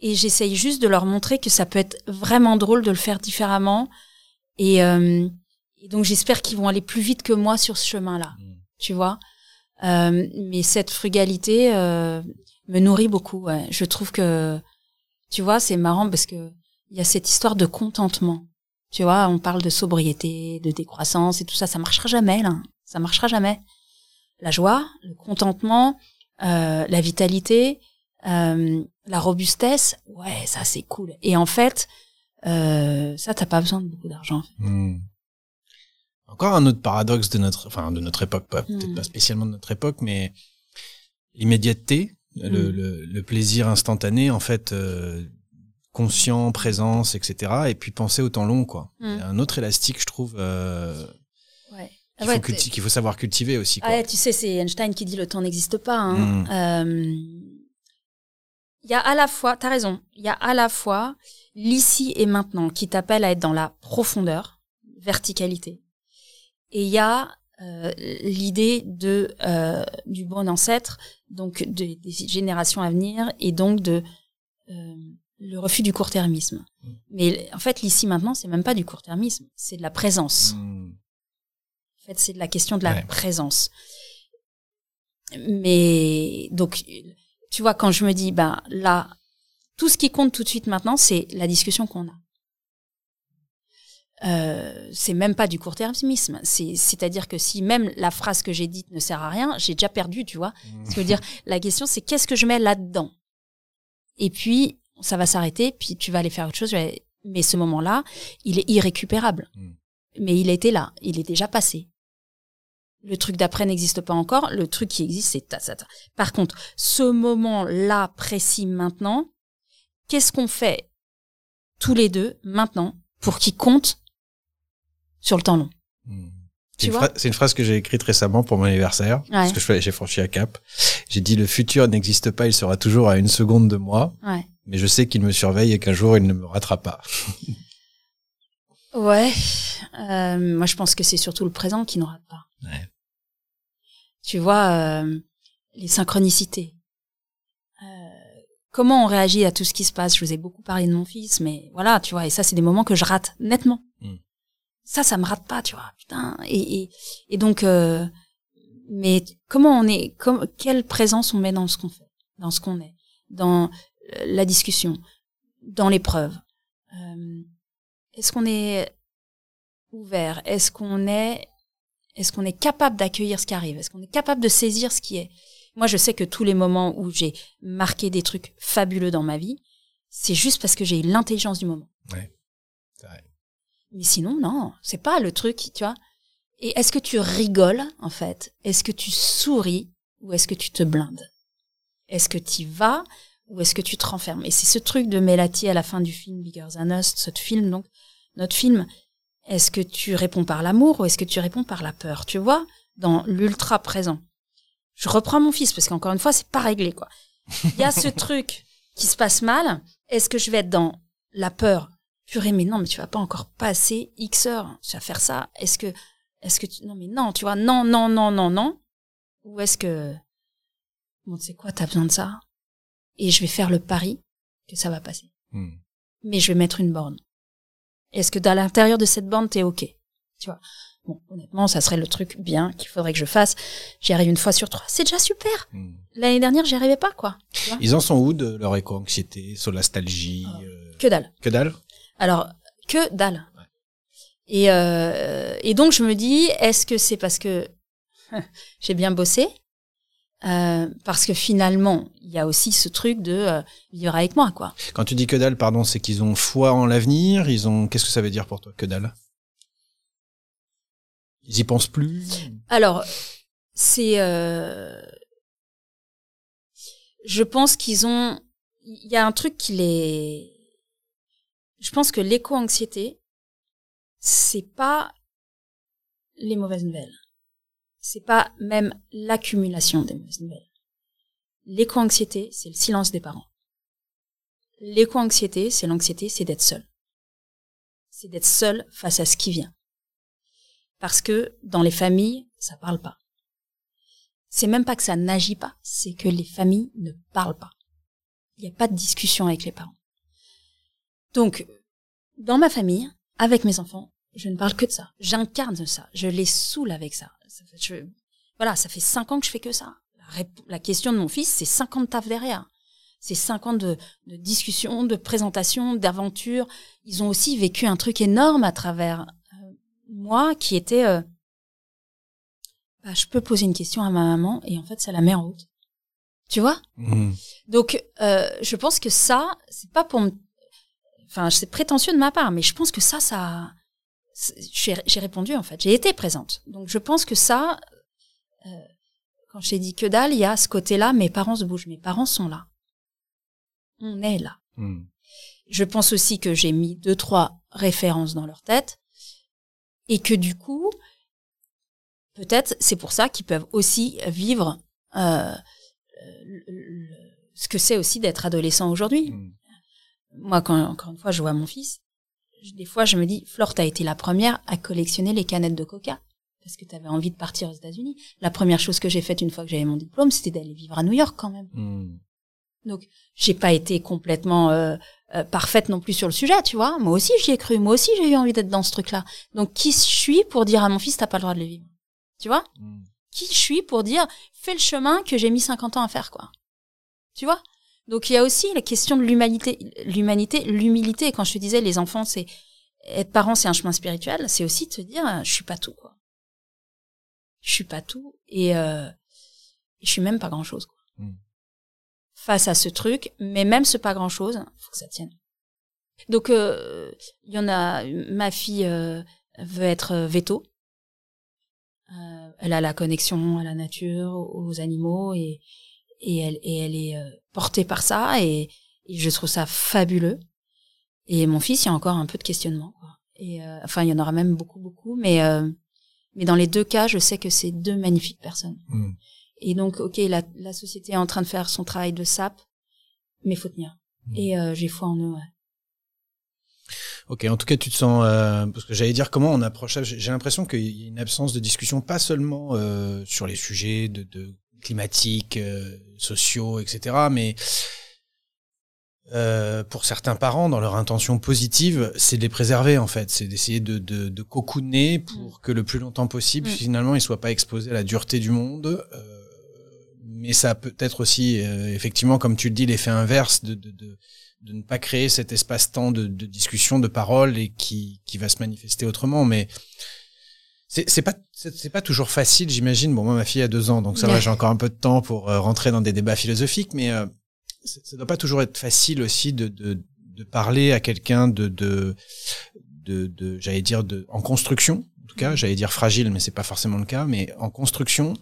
et j'essaye juste de leur montrer que ça peut être vraiment drôle de le faire différemment. Et, euh, et donc j'espère qu'ils vont aller plus vite que moi sur ce chemin-là. Tu vois. Euh, mais cette frugalité euh, me nourrit beaucoup. Ouais. Je trouve que, tu vois, c'est marrant parce que il y a cette histoire de contentement. Tu vois, on parle de sobriété, de décroissance et tout ça, ça marchera jamais là. Ça marchera jamais. La joie, le contentement, euh, la vitalité, euh, la robustesse, ouais, ça c'est cool. Et en fait, euh, ça t'as pas besoin de beaucoup d'argent. En fait. Hmm. Encore un autre paradoxe de notre, enfin de notre époque, pas peut-être Hmm. pas spécialement de notre époque, mais l'immédiateté, le, Hmm. le, le plaisir instantané, en fait, euh, conscient, présence, etc. Et puis penser au temps long, quoi. A Un autre élastique, je trouve, euh, Ouais. qu'il Ouais, faut, culti- qu'il faut savoir cultiver aussi. Quoi. Ah ouais, tu sais, c'est Einstein qui dit le temps n'existe pas. hein. Mm. Euh, Il y a à la fois, t'as raison, il y a à la fois l'ici et maintenant qui t'appelle à être dans la profondeur, verticalité. Et il y a euh, l'idée de euh, du bon ancêtre, donc de- des générations à venir, et donc de euh, le refus du court-termisme. Mm. Mais en fait, l'ici maintenant, c'est même pas du court-termisme, c'est de la présence. Hmm. En fait, c'est de la question de la Ouais. présence. Mais donc, tu vois, quand je me dis, ben là, tout ce qui compte tout de suite maintenant, c'est la discussion qu'on a. Euh, c'est même pas du court-termisme. C'est, c'est-à-dire que si même la phrase que j'ai dite ne sert à rien, j'ai déjà perdu, tu vois. Ce que je veux dire, la question, c'est qu'est-ce que je mets là-dedans? Et puis, ça va s'arrêter, puis tu vas aller faire autre chose. Mais ce moment-là, il est irrécupérable. Mm. Mais il était là, il est déjà passé. Le truc d'après n'existe pas encore. Le truc qui existe, c'est ta, ta, ta. Par contre, ce moment-là précis maintenant, qu'est-ce qu'on fait tous les deux maintenant pour qu'il compte sur le temps long? Hmm. C'est une, phrase que j'ai écrite récemment pour mon anniversaire, parce que j'ai franchi un cap. J'ai dit le futur n'existe pas, il sera toujours à une seconde de moi, Ouais. Mais je sais qu'il me surveille et qu'un jour il ne me ratera pas. Ouais. Euh, moi, je pense que c'est surtout le présent qui nous rate pas. Ouais. Tu vois, euh, les synchronicités. Euh, comment on réagit à tout ce qui se passe? Je vous ai beaucoup parlé de mon fils, mais voilà, tu vois, et ça, c'est des moments que je rate nettement. Mm. Ça, ça me rate pas, tu vois, putain. Et, et, et donc, mais comment on est, comme, quelle présence on met dans ce qu'on fait, dans ce qu'on est, dans la discussion, dans l'épreuve. Euh, est-ce qu'on est ouvert? Est-ce qu'on est est-ce qu'on est capable d'accueillir ce qui arrive? Est-ce qu'on est capable de saisir ce qui est? Moi, je sais que tous les moments où j'ai marqué des trucs fabuleux dans ma vie, c'est juste parce que j'ai eu l'intelligence du moment. Ouais, vrai. Mais sinon, non, c'est pas le truc, tu vois. Et est-ce que tu rigoles, en fait? Est-ce que tu souris ou est-ce que tu te blindes? Est-ce que tu y vas ou est-ce que tu te renfermes? Et c'est ce truc de Melati à la fin du film Bigger Than Us, ce film, donc, notre film. Est-ce que tu réponds par l'amour ou est-ce que tu réponds par la peur? Tu vois, dans l'ultra présent. Je reprends mon fils parce qu'encore une fois, c'est pas réglé, quoi. Il y a ce truc qui se passe mal. Est-ce que je vais être dans la peur Purée, mais non, mais tu vas pas encore passer X heures. Tu vas faire ça. Est-ce que, est-ce que tu, non, mais non, tu vois, non, non, non, non, non. Ou est-ce que, bon, tu sais quoi, t'as besoin de ça? Et je vais faire le pari que ça va passer. Hmm. Mais je vais mettre une borne. Est-ce que dans l'intérieur de cette borne, t'es OK? Tu vois? Bon, honnêtement, ça serait le truc bien qu'il faudrait que je fasse. J'y arrive une fois sur trois. C'est déjà super. Hmm. L'année dernière, j'y arrivais pas, quoi. Ils en sont où de leur éco-anxiété, solastalgie Ah. euh, Que dalle. Que dalle? Alors, que dalle. Et, euh, et donc, je me dis, est-ce que c'est parce que j'ai bien bossé? Euh, Parce que finalement, il y a aussi ce truc de euh, vivre avec moi, quoi. Quand tu dis que dalle, pardon, c'est qu'ils ont foi en l'avenir, ils ont... Qu'est-ce que ça veut dire pour toi, que dalle? Ils y pensent plus? Alors, c'est... Euh, je pense qu'ils ont... Il y a un truc qui les... Je pense que l'éco-anxiété, c'est pas les mauvaises nouvelles. C'est pas même l'accumulation des mauvaises nouvelles. L'éco-anxiété, c'est le silence des parents. L'éco-anxiété, c'est l'anxiété, c'est d'être seul. C'est d'être seul face à ce qui vient. Parce que dans les familles, ça parle pas. C'est même pas que ça n'agit pas, c'est que les familles ne parlent pas. Il n'y a pas de discussion avec les parents. Donc, dans ma famille, avec mes enfants, je ne parle que de ça. J'incarne ça. Je les saoule avec ça. Ça fait, je, voilà, ça fait cinq ans que je fais que ça. La, la question de mon fils, c'est 50 taf derrière. C'est cinq ans de, de discussions, de présentations, d'aventures. Ils ont aussi vécu un truc énorme à travers euh, moi qui était... Euh, bah, je peux poser une question à ma maman et en fait, ça la met en route. Tu vois? Mmh. Donc, euh, je pense que ça, c'est pas pour me... Enfin, c'est prétentieux de ma part, mais je pense que ça, ça... J'ai j'ai répondu, en fait. J'ai été présente. Donc, je pense que ça... euh, quand je t'ai dit que dalle, il y a ce côté-là, mes parents se bougent. Mes parents sont là. On est là. Mmh. Je pense aussi que j'ai mis deux, trois références dans leur tête. Et que du coup, peut-être c'est pour ça qu'ils peuvent aussi vivre euh, le- le- ce que c'est aussi d'être adolescent aujourd'hui. Mmh. Moi, quand, encore une fois, je vois mon fils, des fois, je me dis, Flore, t'as été la première à collectionner les canettes de coca. Parce que t'avais envie de partir aux États-Unis. La première chose que j'ai faite une fois que j'avais mon diplôme, c'était d'aller vivre à New York quand même. Mmh. Donc, j'ai pas été complètement euh, euh, parfaite non plus sur le sujet, tu vois. Moi aussi, j'y ai cru. Moi aussi, j'ai eu envie d'être dans ce truc-là. Donc, qui je suis pour dire à mon fils, t'as pas le droit de le vivre? Tu vois? Mmh. Qui je suis pour dire, fais le chemin que j'ai mis 50 ans à faire, quoi Tu vois? Donc, il y a aussi la question de l'humanité, l'humanité, l'humilité. Quand je te disais, les enfants, c'est être parent, c'est un chemin spirituel. C'est aussi de se dire, euh, je suis pas tout, quoi. Je suis pas tout et, euh, je suis même pas grand-chose, quoi Mm. face à ce truc, mais même ce pas grand chose, faut que ça tienne. Donc euh, il y en a ma fille euh, veut être veto. Euh, elle a la connexion à la nature, aux animaux et et elle et elle est portée par ça et, et je trouve ça fabuleux. Et mon fils, il y a encore un peu de questionnement quoi. Et euh, enfin, il y en aura même beaucoup beaucoup, mais euh, mais dans les deux cas, je sais que c'est deux magnifiques personnes. Mmh. Et donc, ok, la, la société est en train de faire son travail de sape, mais faut tenir. Mm. Et euh, j'ai foi en eux. Ouais. Ok, en tout cas, tu te sens euh, parce que j'allais dire comment on approche ça. J'ai l'impression qu'il y a une absence de discussion, pas seulement euh, sur les sujets de, de climatiques, euh, sociaux, etc., mais euh, pour certains parents, dans leur intention positive, c'est de les préserver en fait, c'est d'essayer de, de, de cocooner pour que le plus longtemps possible, Mm. finalement, ils soient pas exposés à la dureté du monde. euh, mais ça peut être aussi, euh, effectivement, comme tu le dis, l'effet inverse de, de, de, de ne pas créer cet espace-temps de, de discussion, de parole et qui, qui va se manifester autrement. Mais c'est pas c'est pas toujours facile, j'imagine. Bon, moi, ma fille a deux ans, donc ça va, j'ai encore un peu de temps pour euh, rentrer dans des débats philosophiques, mais euh, ça doit pas toujours être facile aussi de, de, de parler à quelqu'un de, de, de, de j'allais dire, de, en construction. En tout cas, j'allais dire fragile, mais c'est pas forcément le cas, mais en construction,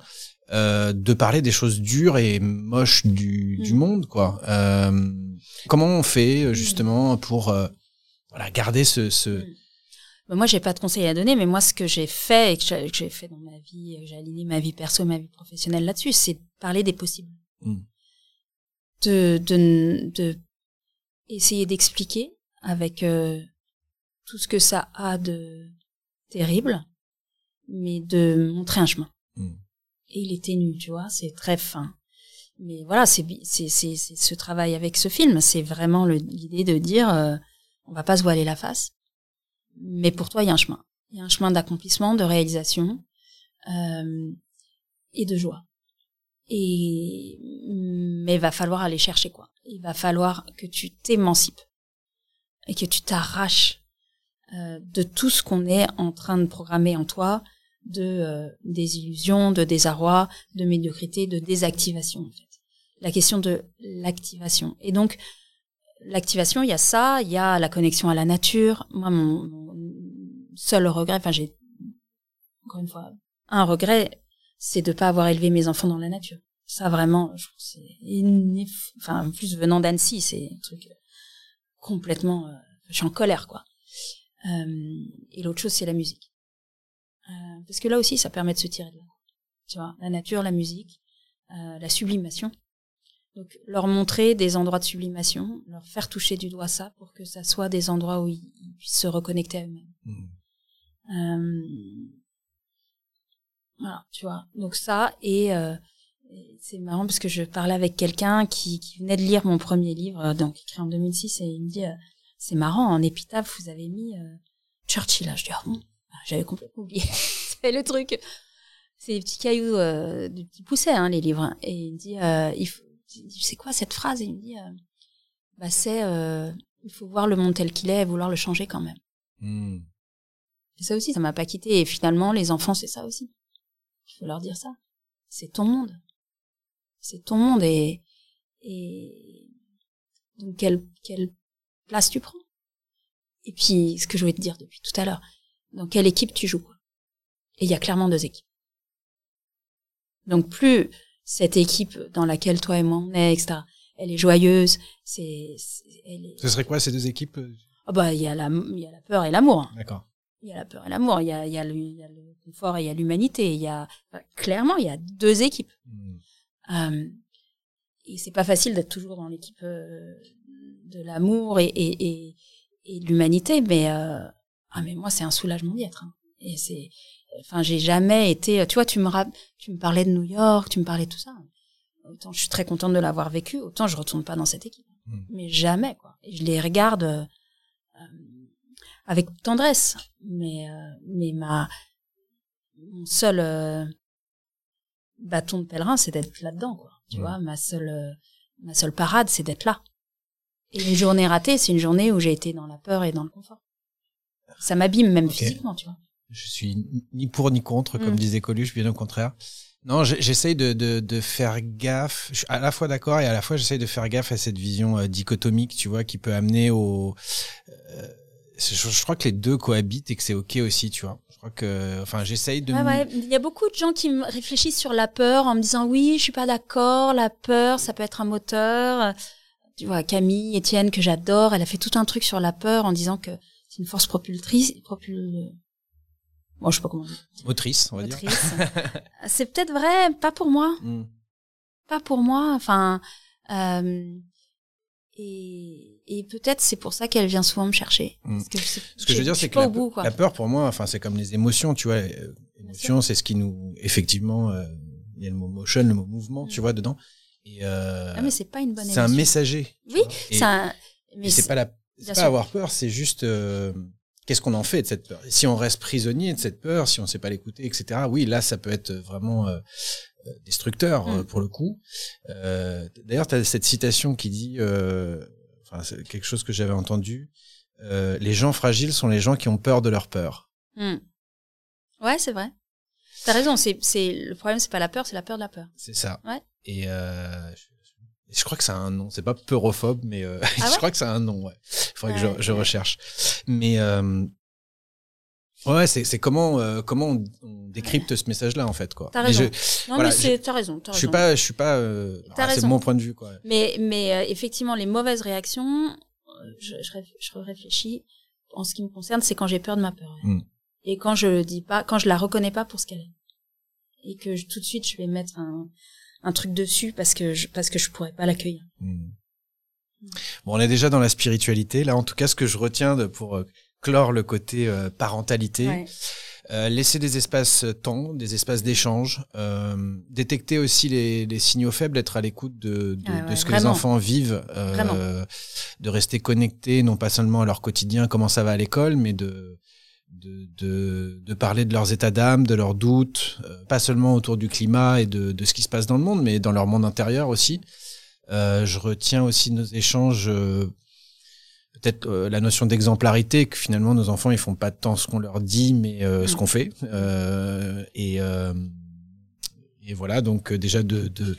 euh, de parler des choses dures et moches du, du Mm. monde, quoi. Euh, comment on fait euh, justement pour euh, voilà garder ce, ce... Bah, moi, j'ai pas de conseils à donner, mais moi, ce que j'ai fait et que j'ai fait dans ma vie, euh, j'ai aligné ma vie perso, ma vie professionnelle là-dessus, c'est de parler des possibles. Mm. De, de, de essayer d'expliquer avec euh, tout ce que ça a de terrible, mais de montrer un chemin. Mm. Et il est ténu, tu vois, c'est très fin. Mais voilà, c'est ce travail avec ce film, c'est vraiment l'idée de dire, euh, on va pas se voiler la face, mais pour toi, il y a un chemin. Il y a un chemin d'accomplissement, de réalisation euh, et de joie. Et mais il va falloir aller chercher quoi. Il va falloir que tu t'émancipes et que tu t'arraches euh, de tout ce qu'on est en train de programmer en toi, de euh, désillusion, de désarroi, de médiocrité, de désactivation en fait. La question de l'activation. Et donc l'activation, il y a ça, il y a la connexion à la nature. Moi, mon, seul regret, enfin j'ai encore une fois un regret, c'est de pas avoir élevé mes enfants dans la nature. Ça vraiment, je trouve c'est enfin en plus venant d'Annecy, c'est un truc euh, complètement, euh, je suis en colère quoi. Euh, et l'autre chose, c'est la musique, parce que là aussi, ça permet de se tirer de là. tu vois, la nature, la musique, la sublimation. Donc leur montrer des endroits de sublimation, leur faire toucher du doigt ça pour que ça soit des endroits où ils, ils puissent se reconnecter à eux-mêmes. Mm. Euh, voilà, tu vois. Donc ça et, euh, et c'est marrant parce que je parlais avec quelqu'un qui, qui venait de lire mon premier livre, euh, donc écrit en 2006, et il me dit euh, c'est marrant en épitaphe vous avez mis Churchill. Là, je dis ah bon, Ah, j'avais complètement oublié. c'est le truc. C'est des petits cailloux, des petits poussets, hein, les livres. Et il me dit il faut, c'est quoi cette phrase? Et il me dit euh, bah c'est euh, il faut voir le monde tel qu'il est et vouloir le changer quand même. Mm. Et ça aussi, ça m'a pas quitté. Et finalement, les enfants, c'est ça aussi. Il faut leur dire ça. C'est ton monde. C'est ton monde et, et donc quelle, quelle place tu prends? Et puis, ce que je voulais te dire depuis tout à l'heure, dans quelle équipe tu joues. Et il y a clairement deux équipes. Donc plus cette équipe dans laquelle toi et moi on est, etc., elle est joyeuse, c'est, est, Ce serait quoi ces deux équipes euh, ah bah, il y a la, il y a la peur et l'amour. D'accord. Il y a la peur et l'amour, il y a, il y, a le, il y a le confort et il y a l'humanité. Il y a enfin, clairement, il y a deux équipes. Mm. Euh, et c'est pas facile d'être toujours dans l'équipe euh, de l'amour et, et, et, l'humanité, mais euh, ah mais moi c'est un soulagement d'y être. hein. Et c'est, enfin j'ai jamais été. Tu vois, tu me tu me parlais de New York, tu me parlais de tout ça. Autant je suis très contente de l'avoir vécu, autant je retourne pas dans cette équipe. Mm. Mais jamais quoi. Et je les regarde. euh, avec tendresse, mais euh, mais ma mon seul euh, bâton de pèlerin, c'est d'être là-dedans, quoi. Tu Ouais. vois, ma seule euh, ma seule parade, c'est d'être là. Et une journée ratée, c'est une journée où j'ai été dans la peur et dans le confort. Ça m'abîme même physiquement, tu vois. Je suis ni pour ni contre, comme Mm. disait Coluche, bien au contraire. Non, j'essaye de, de, de faire gaffe. Je suis à la fois d'accord et à la fois j'essaye de faire gaffe à cette vision euh, dichotomique, tu vois, qui peut amener au. euh, je, je crois que les deux cohabitent et que c'est ok aussi, tu vois. Je crois que, enfin, j'essaye de. M- ouais. Il y a beaucoup de gens qui me réfléchissent sur la peur en me disant oui, je suis pas d'accord, la peur, ça peut être un moteur. Tu vois, Camille, Étienne, que j'adore, elle a fait tout un truc sur la peur en disant que c'est une force propultrice, propul... Bon, je sais pas comment dire. Motrice, on va dire. C'est peut-être vrai, pas pour moi. Mm. Pas pour moi. Enfin, euh, et, et peut-être c'est pour ça qu'elle vient souvent me chercher. Mm. Parce que, c'est- Ce que je veux dire, c'est que la, bout, peur, pour moi, enfin, c'est comme les émotions, tu vois. Euh, Émotion, c'est ce qui nous, effectivement, euh, il y a le mot motion, le mot mouvement, tu Mm. vois, dedans. Et euh, Ah, mais c'est pas une bonne c'est un messager. Oui, c'est un... Mais c'est pas la, c'est pas avoir peur, c'est juste euh, qu'est-ce qu'on en fait de cette peur? Et si on reste prisonnier de cette peur, si on sait pas l'écouter, etc. Oui, là, ça peut être vraiment euh, euh, destructeur Mm. euh, pour le coup. Euh, D'ailleurs, tu as cette citation qui dit, euh, enfin, c'est quelque chose que j'avais entendu. les gens fragiles sont les gens qui ont peur de leur peur. Hmm. Ouais, c'est vrai. T'as raison. C'est le problème, c'est pas la peur, c'est la peur de la peur. C'est ça. Ouais. Et euh, je, crois que a un nom. C'est pas peurophobe, mais euh, Ah je crois que a un nom. Ouais. Il faudrait que je, je recherche. Mais euh, ouais, c'est c'est comment euh, comment on, on décrypte ce message-là en fait quoi. T'as raison. Je, Non, Voilà, mais c'est, t'as raison. Je suis pas je suis pas. Euh, T'as c'est mon point de vue quoi. Mais, mais euh, effectivement, les mauvaises réactions, euh, je, je réfléchis. En ce qui me concerne, c'est quand j'ai peur de ma peur. Hmm. Et quand je dis pas, quand je la reconnais pas pour ce qu'elle est. Et que je- tout de suite, je vais mettre un, un truc dessus parce que je, parce que je pourrais pas l'accueillir. Hmm. Bon, on est déjà dans la spiritualité là. En tout cas, ce que je retiens de, pour euh, clore le côté euh, parentalité. Ouais. Euh, laisser des espaces temps, des espaces d'échange, euh, détecter aussi les, les signaux faibles, être à l'écoute de, de, Ah ce que les enfants vivent, euh, de rester connectés non pas seulement à leur quotidien, comment ça va à l'école, mais de, de, de, de parler de leurs états d'âme, de leurs doutes, euh, pas seulement autour du climat et de, de ce qui se passe dans le monde, mais dans leur monde intérieur aussi. Euh, je retiens aussi nos échanges, euh, peut-être euh, la notion d'exemplarité, que finalement nos enfants ils font pas tant ce qu'on leur dit, mais euh, ce Mm. qu'on fait. Euh, et, euh, et voilà, donc euh, déjà de, de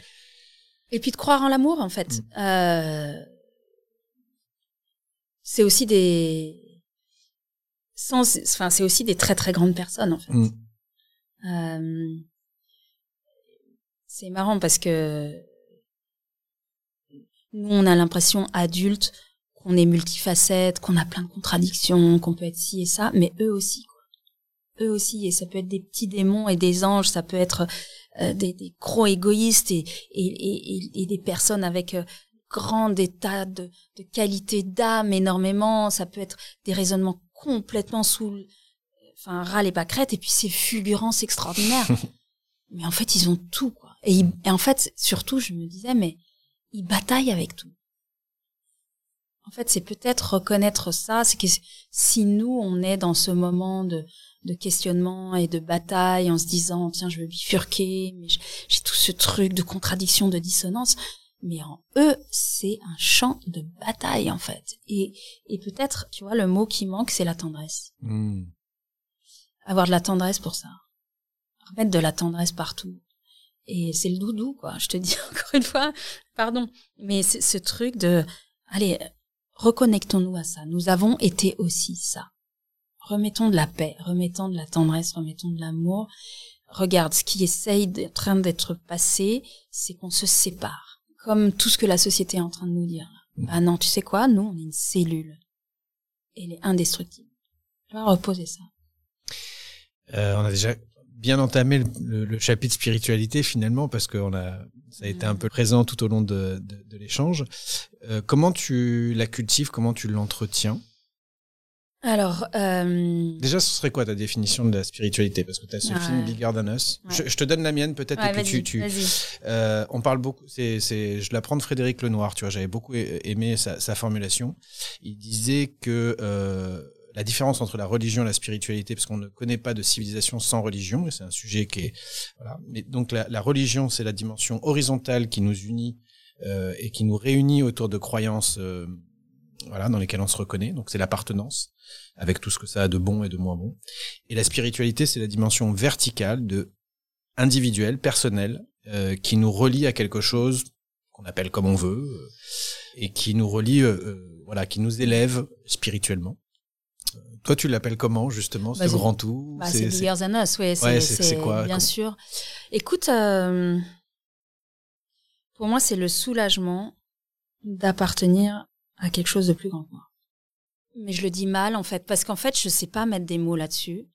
Et puis de croire en l'amour, en fait. Mm. Euh, c'est aussi des, sans, enfin, c'est aussi des très très grandes personnes, en fait. Mm. Euh, c'est marrant parce que nous, on a l'impression adultes qu'on est multifacette, qu'on a plein de contradictions, qu'on peut être ci et ça, mais eux aussi. Quoi. eux aussi, et ça peut être des petits démons et des anges, ça peut être euh, des, des gros égoïstes et, et, et, et des personnes avec euh, grand état de, de qualité d'âme énormément, ça peut être des raisonnements complètement sous, enfin, ras les pâquerettes, et puis c'est fulgurance extraordinaire. mais en fait, ils ont tout, quoi. Et, ils- et en fait, surtout, je me disais, mais ils bataillent avec tout. En fait, c'est peut-être reconnaître ça, c'est que si nous, on est dans ce moment de, de questionnement et de bataille en se disant, tiens, je veux bifurquer, mais j'ai tout ce truc de contradiction, de dissonance, mais en eux, c'est un champ de bataille, en fait. Et, et peut-être, tu vois, le mot qui manque, c'est la tendresse. Hmm. Avoir de la tendresse pour ça. Remettre de la tendresse partout. Et c'est le doudou, quoi. Je te dis encore une fois, pardon. Mais ce truc de, allez, reconnectons-nous à ça. Nous avons été aussi ça. Remettons de la paix, remettons de la tendresse, remettons de l'amour. Regarde, ce qui essaye d'être en train d'être passé, c'est qu'on se sépare. Comme tout ce que la société est en train de nous dire. Ah non, tu sais quoi? Nous, on est une cellule. Elle est indestructible. Tu vas reposer ça. Euh, on a déjà bien entamé le, le- le chapitre spiritualité finalement parce que on a ça a été un peu présent tout au long de, de, de l'échange. Euh, comment tu la cultives? Comment tu l'entretiens? Alors, euh, Déjà, ce serait quoi ta définition de la spiritualité? Parce que tu as ce Ouais. film Bigger Than Us. Ouais. Je, je te donne la mienne peut-être ouais, et puis tu, tu. Euh, on parle beaucoup, c'est, c'est, je l'apprends de Frédéric Lenoir, tu vois, j'avais beaucoup aimé sa, sa formulation. Il disait que euh, la différence entre la religion et la spiritualité, parce qu'on ne connaît pas de civilisation sans religion, et c'est un sujet qui est, voilà. Mais donc la, la religion, c'est la dimension horizontale qui nous unit euh, et qui nous réunit autour de croyances, euh, voilà, dans lesquelles on se reconnaît. Donc c'est l'appartenance, avec tout ce que ça a de bon et de moins bon. Et la spiritualité, c'est la dimension verticale de individuelle, personnelle, euh, qui nous relie à quelque chose qu'on appelle comme on veut euh, et qui nous relie, euh, voilà, qui nous élève spirituellement. Toi, tu l'appelles comment justement? Ce Vas-y. grand tout? Bah, c'est Bigger Than Us, ouais, c'est, quoi, bien sûr. Écoute, pour moi, c'est le soulagement d'appartenir à quelque chose de plus grand que moi. Mais je le dis mal, en fait, parce qu'en fait, je sais pas mettre des mots là-dessus,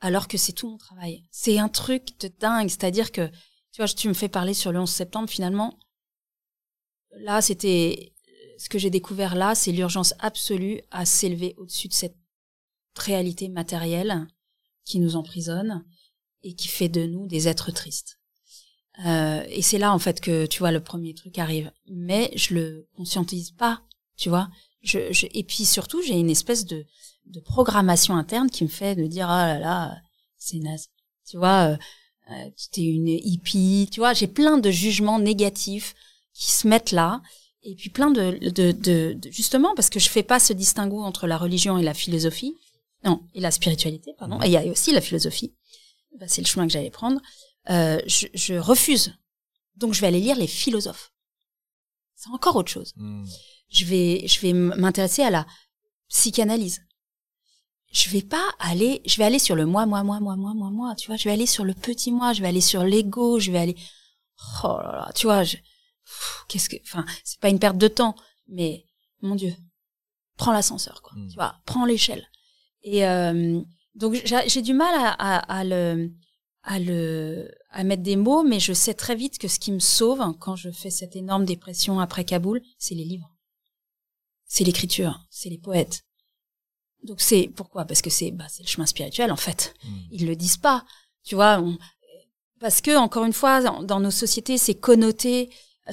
alors que c'est tout mon travail. C'est un truc de dingue, c'est-à-dire que, tu vois, tu me fais parler sur le 11 septembre, finalement, là, c'était, ce que j'ai découvert là, c'est l'urgence absolue à s'élever au-dessus de cette réalité matérielle qui nous emprisonne et qui fait de nous des êtres tristes. Euh, et c'est là en fait que tu vois le premier truc arrive, mais je le conscientise pas, tu vois. Je, je, et puis surtout j'ai une espèce de, de programmation interne qui me fait me dire ah là là c'est naze, tu vois. Euh, euh, t'es une hippie, tu vois. J'ai plein de jugements négatifs qui se mettent là et puis plein de, de, de, de- justement parce que je fais pas ce distinguo entre la religion et la philosophie, non et la spiritualité pardon. Et il y a aussi la philosophie. Bah, c'est le chemin que j'allais prendre. Euh, je, je refuse. Donc je vais aller lire les philosophes. C'est encore autre chose. Hmm. Je vais, je vais m'intéresser à la psychanalyse. Je vais pas aller, je vais aller sur le moi, moi, moi, moi, moi, moi, moi. Tu vois, je vais aller sur le petit moi, je vais aller sur l'ego, je vais aller. Oh là là, tu vois, je... Qu'est-ce que, enfin, c'est pas une perte de temps, mais mon Dieu, prends l'ascenseur, quoi. Mm. Tu vois, prends l'échelle. Et euh, donc j'ai j'ai du mal à, à, à le, à le, à mettre des mots, mais je sais très vite que ce qui me sauve quand je fais cette énorme dépression après Kaboul, c'est les livres, c'est l'écriture, c'est les poètes. Donc c'est pourquoi? Parce que c'est bah, c'est le chemin spirituel en fait. Hmm. Ils le disent pas, tu vois. on- parce que encore une fois, dans, dans nos sociétés, c'est connoté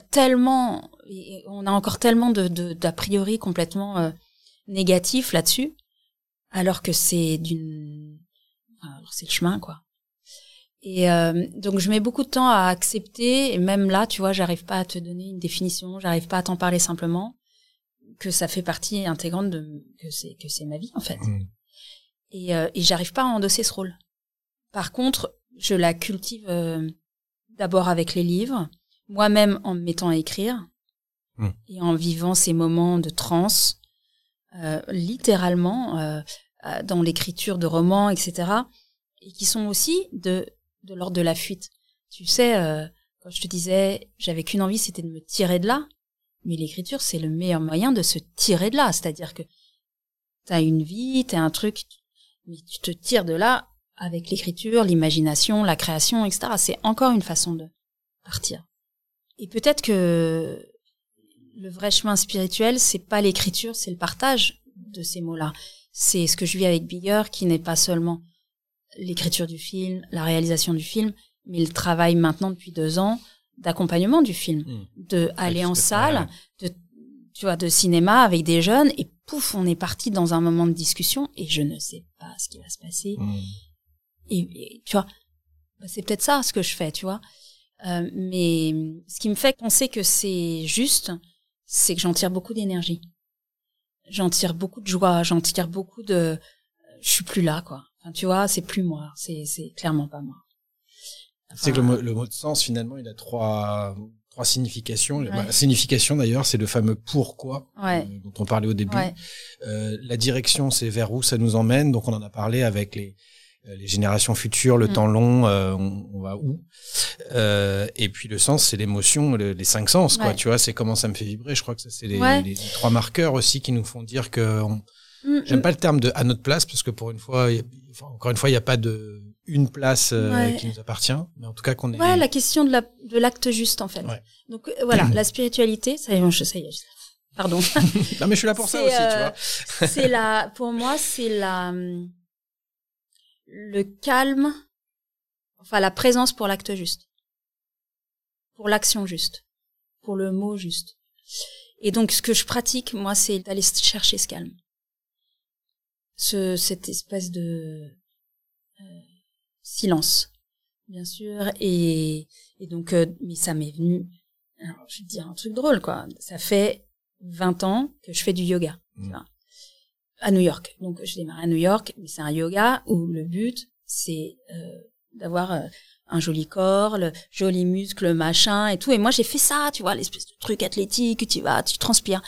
tellement, et on a encore tellement de de- d'a priori complètement euh, négatifs là-dessus, alors que c'est d'une, c'est le chemin quoi. Et euh, donc je mets beaucoup de temps à accepter, et même là, tu vois, j'arrive pas à te donner une définition, j'arrive pas à t'en parler simplement, que ça fait partie intégrante de que c'est que c'est ma vie en fait. Hmm. Et, euh, et j'arrive pas à endosser ce rôle. Par contre, je la cultive euh, d'abord avec les livres, moi-même en me mettant à écrire Mm. et en vivant ces moments de transe, euh, littéralement euh, euh, dans l'écriture de romans, etc. Et qui sont aussi de de l'ordre de la fuite. Tu sais, euh, quand je te disais, j'avais qu'une envie, c'était de me tirer de là. Mais l'écriture, c'est le meilleur moyen de se tirer de là. C'est-à-dire que t'as une vie, t'as un truc, mais tu te tires de là avec l'écriture, l'imagination, la création, etc. C'est encore une façon de partir. Et peut-être que le vrai chemin spirituel, c'est pas l'écriture, c'est le partage de ces mots-là. C'est ce que je vis avec Bigger, qui n'est pas seulement l'écriture du film, la réalisation du film, mais le travail maintenant depuis deux ans d'accompagnement du film, Mm. de aller en salle, de tu vois, de cinéma avec des jeunes, et pouf, on est parti dans un moment de discussion, et je ne sais pas ce qui va se passer. Mm. Et, et, tu vois, bah, c'est peut-être ça ce que je fais, tu vois. Euh, mais ce qui me fait penser que c'est juste, c'est que j'en tire beaucoup d'énergie. J'en tire beaucoup de joie, j'en tire beaucoup de... Je suis plus là, quoi. Enfin, tu vois, c'est plus moi, c'est c'est clairement pas moi. C'est que le Enfin, mot, le mot de sens, finalement, il a trois, trois significations. Ouais. La signification, d'ailleurs, c'est le fameux pourquoi Ouais. euh, dont on parlait au début. Ouais. Euh, la direction, c'est vers où ça nous emmène. Donc, on en a parlé avec les, euh, les générations futures, le Mm. temps long, euh, on, on va où euh, Et puis, le sens, c'est l'émotion, le- les cinq sens. Quoi, tu vois, c'est comment ça me fait vibrer. Je crois que ça, c'est les, Ouais. les- les trois marqueurs aussi qui nous font dire que... on- Mm, J'aime mm. pas le terme de à notre place parce que pour une fois, a- enfin, encore une fois, il n'y a pas de une place euh, Ouais. qui nous appartient, mais en tout cas qu'on est. Ouais, la question de la de l'acte juste en fait. Ouais. Donc euh, voilà, la spiritualité, ça y est, je- ça y est. Pardon. Non, mais je suis là pour ça aussi, tu euh, vois. c'est la, pour moi, c'est la, le calme, enfin la présence pour l'acte juste, pour l'action juste, pour le mot juste. Et donc, ce que je pratique, moi, c'est d'aller chercher ce calme, ce, cette espèce de silence, bien sûr. Et, et donc, euh, mais ça m'est venu. Alors, je vais te dire un truc drôle, quoi. Ça fait 20 ans que je fais du yoga tu Mm. vois, à New York. Donc, je démarre à New York, mais c'est un yoga où le but, c'est euh, d'avoir euh, un joli corps, le joli muscle, le machin et tout. Et moi, j'ai fait ça, tu vois, l'espèce de truc athlétique, tu vas, tu transpires.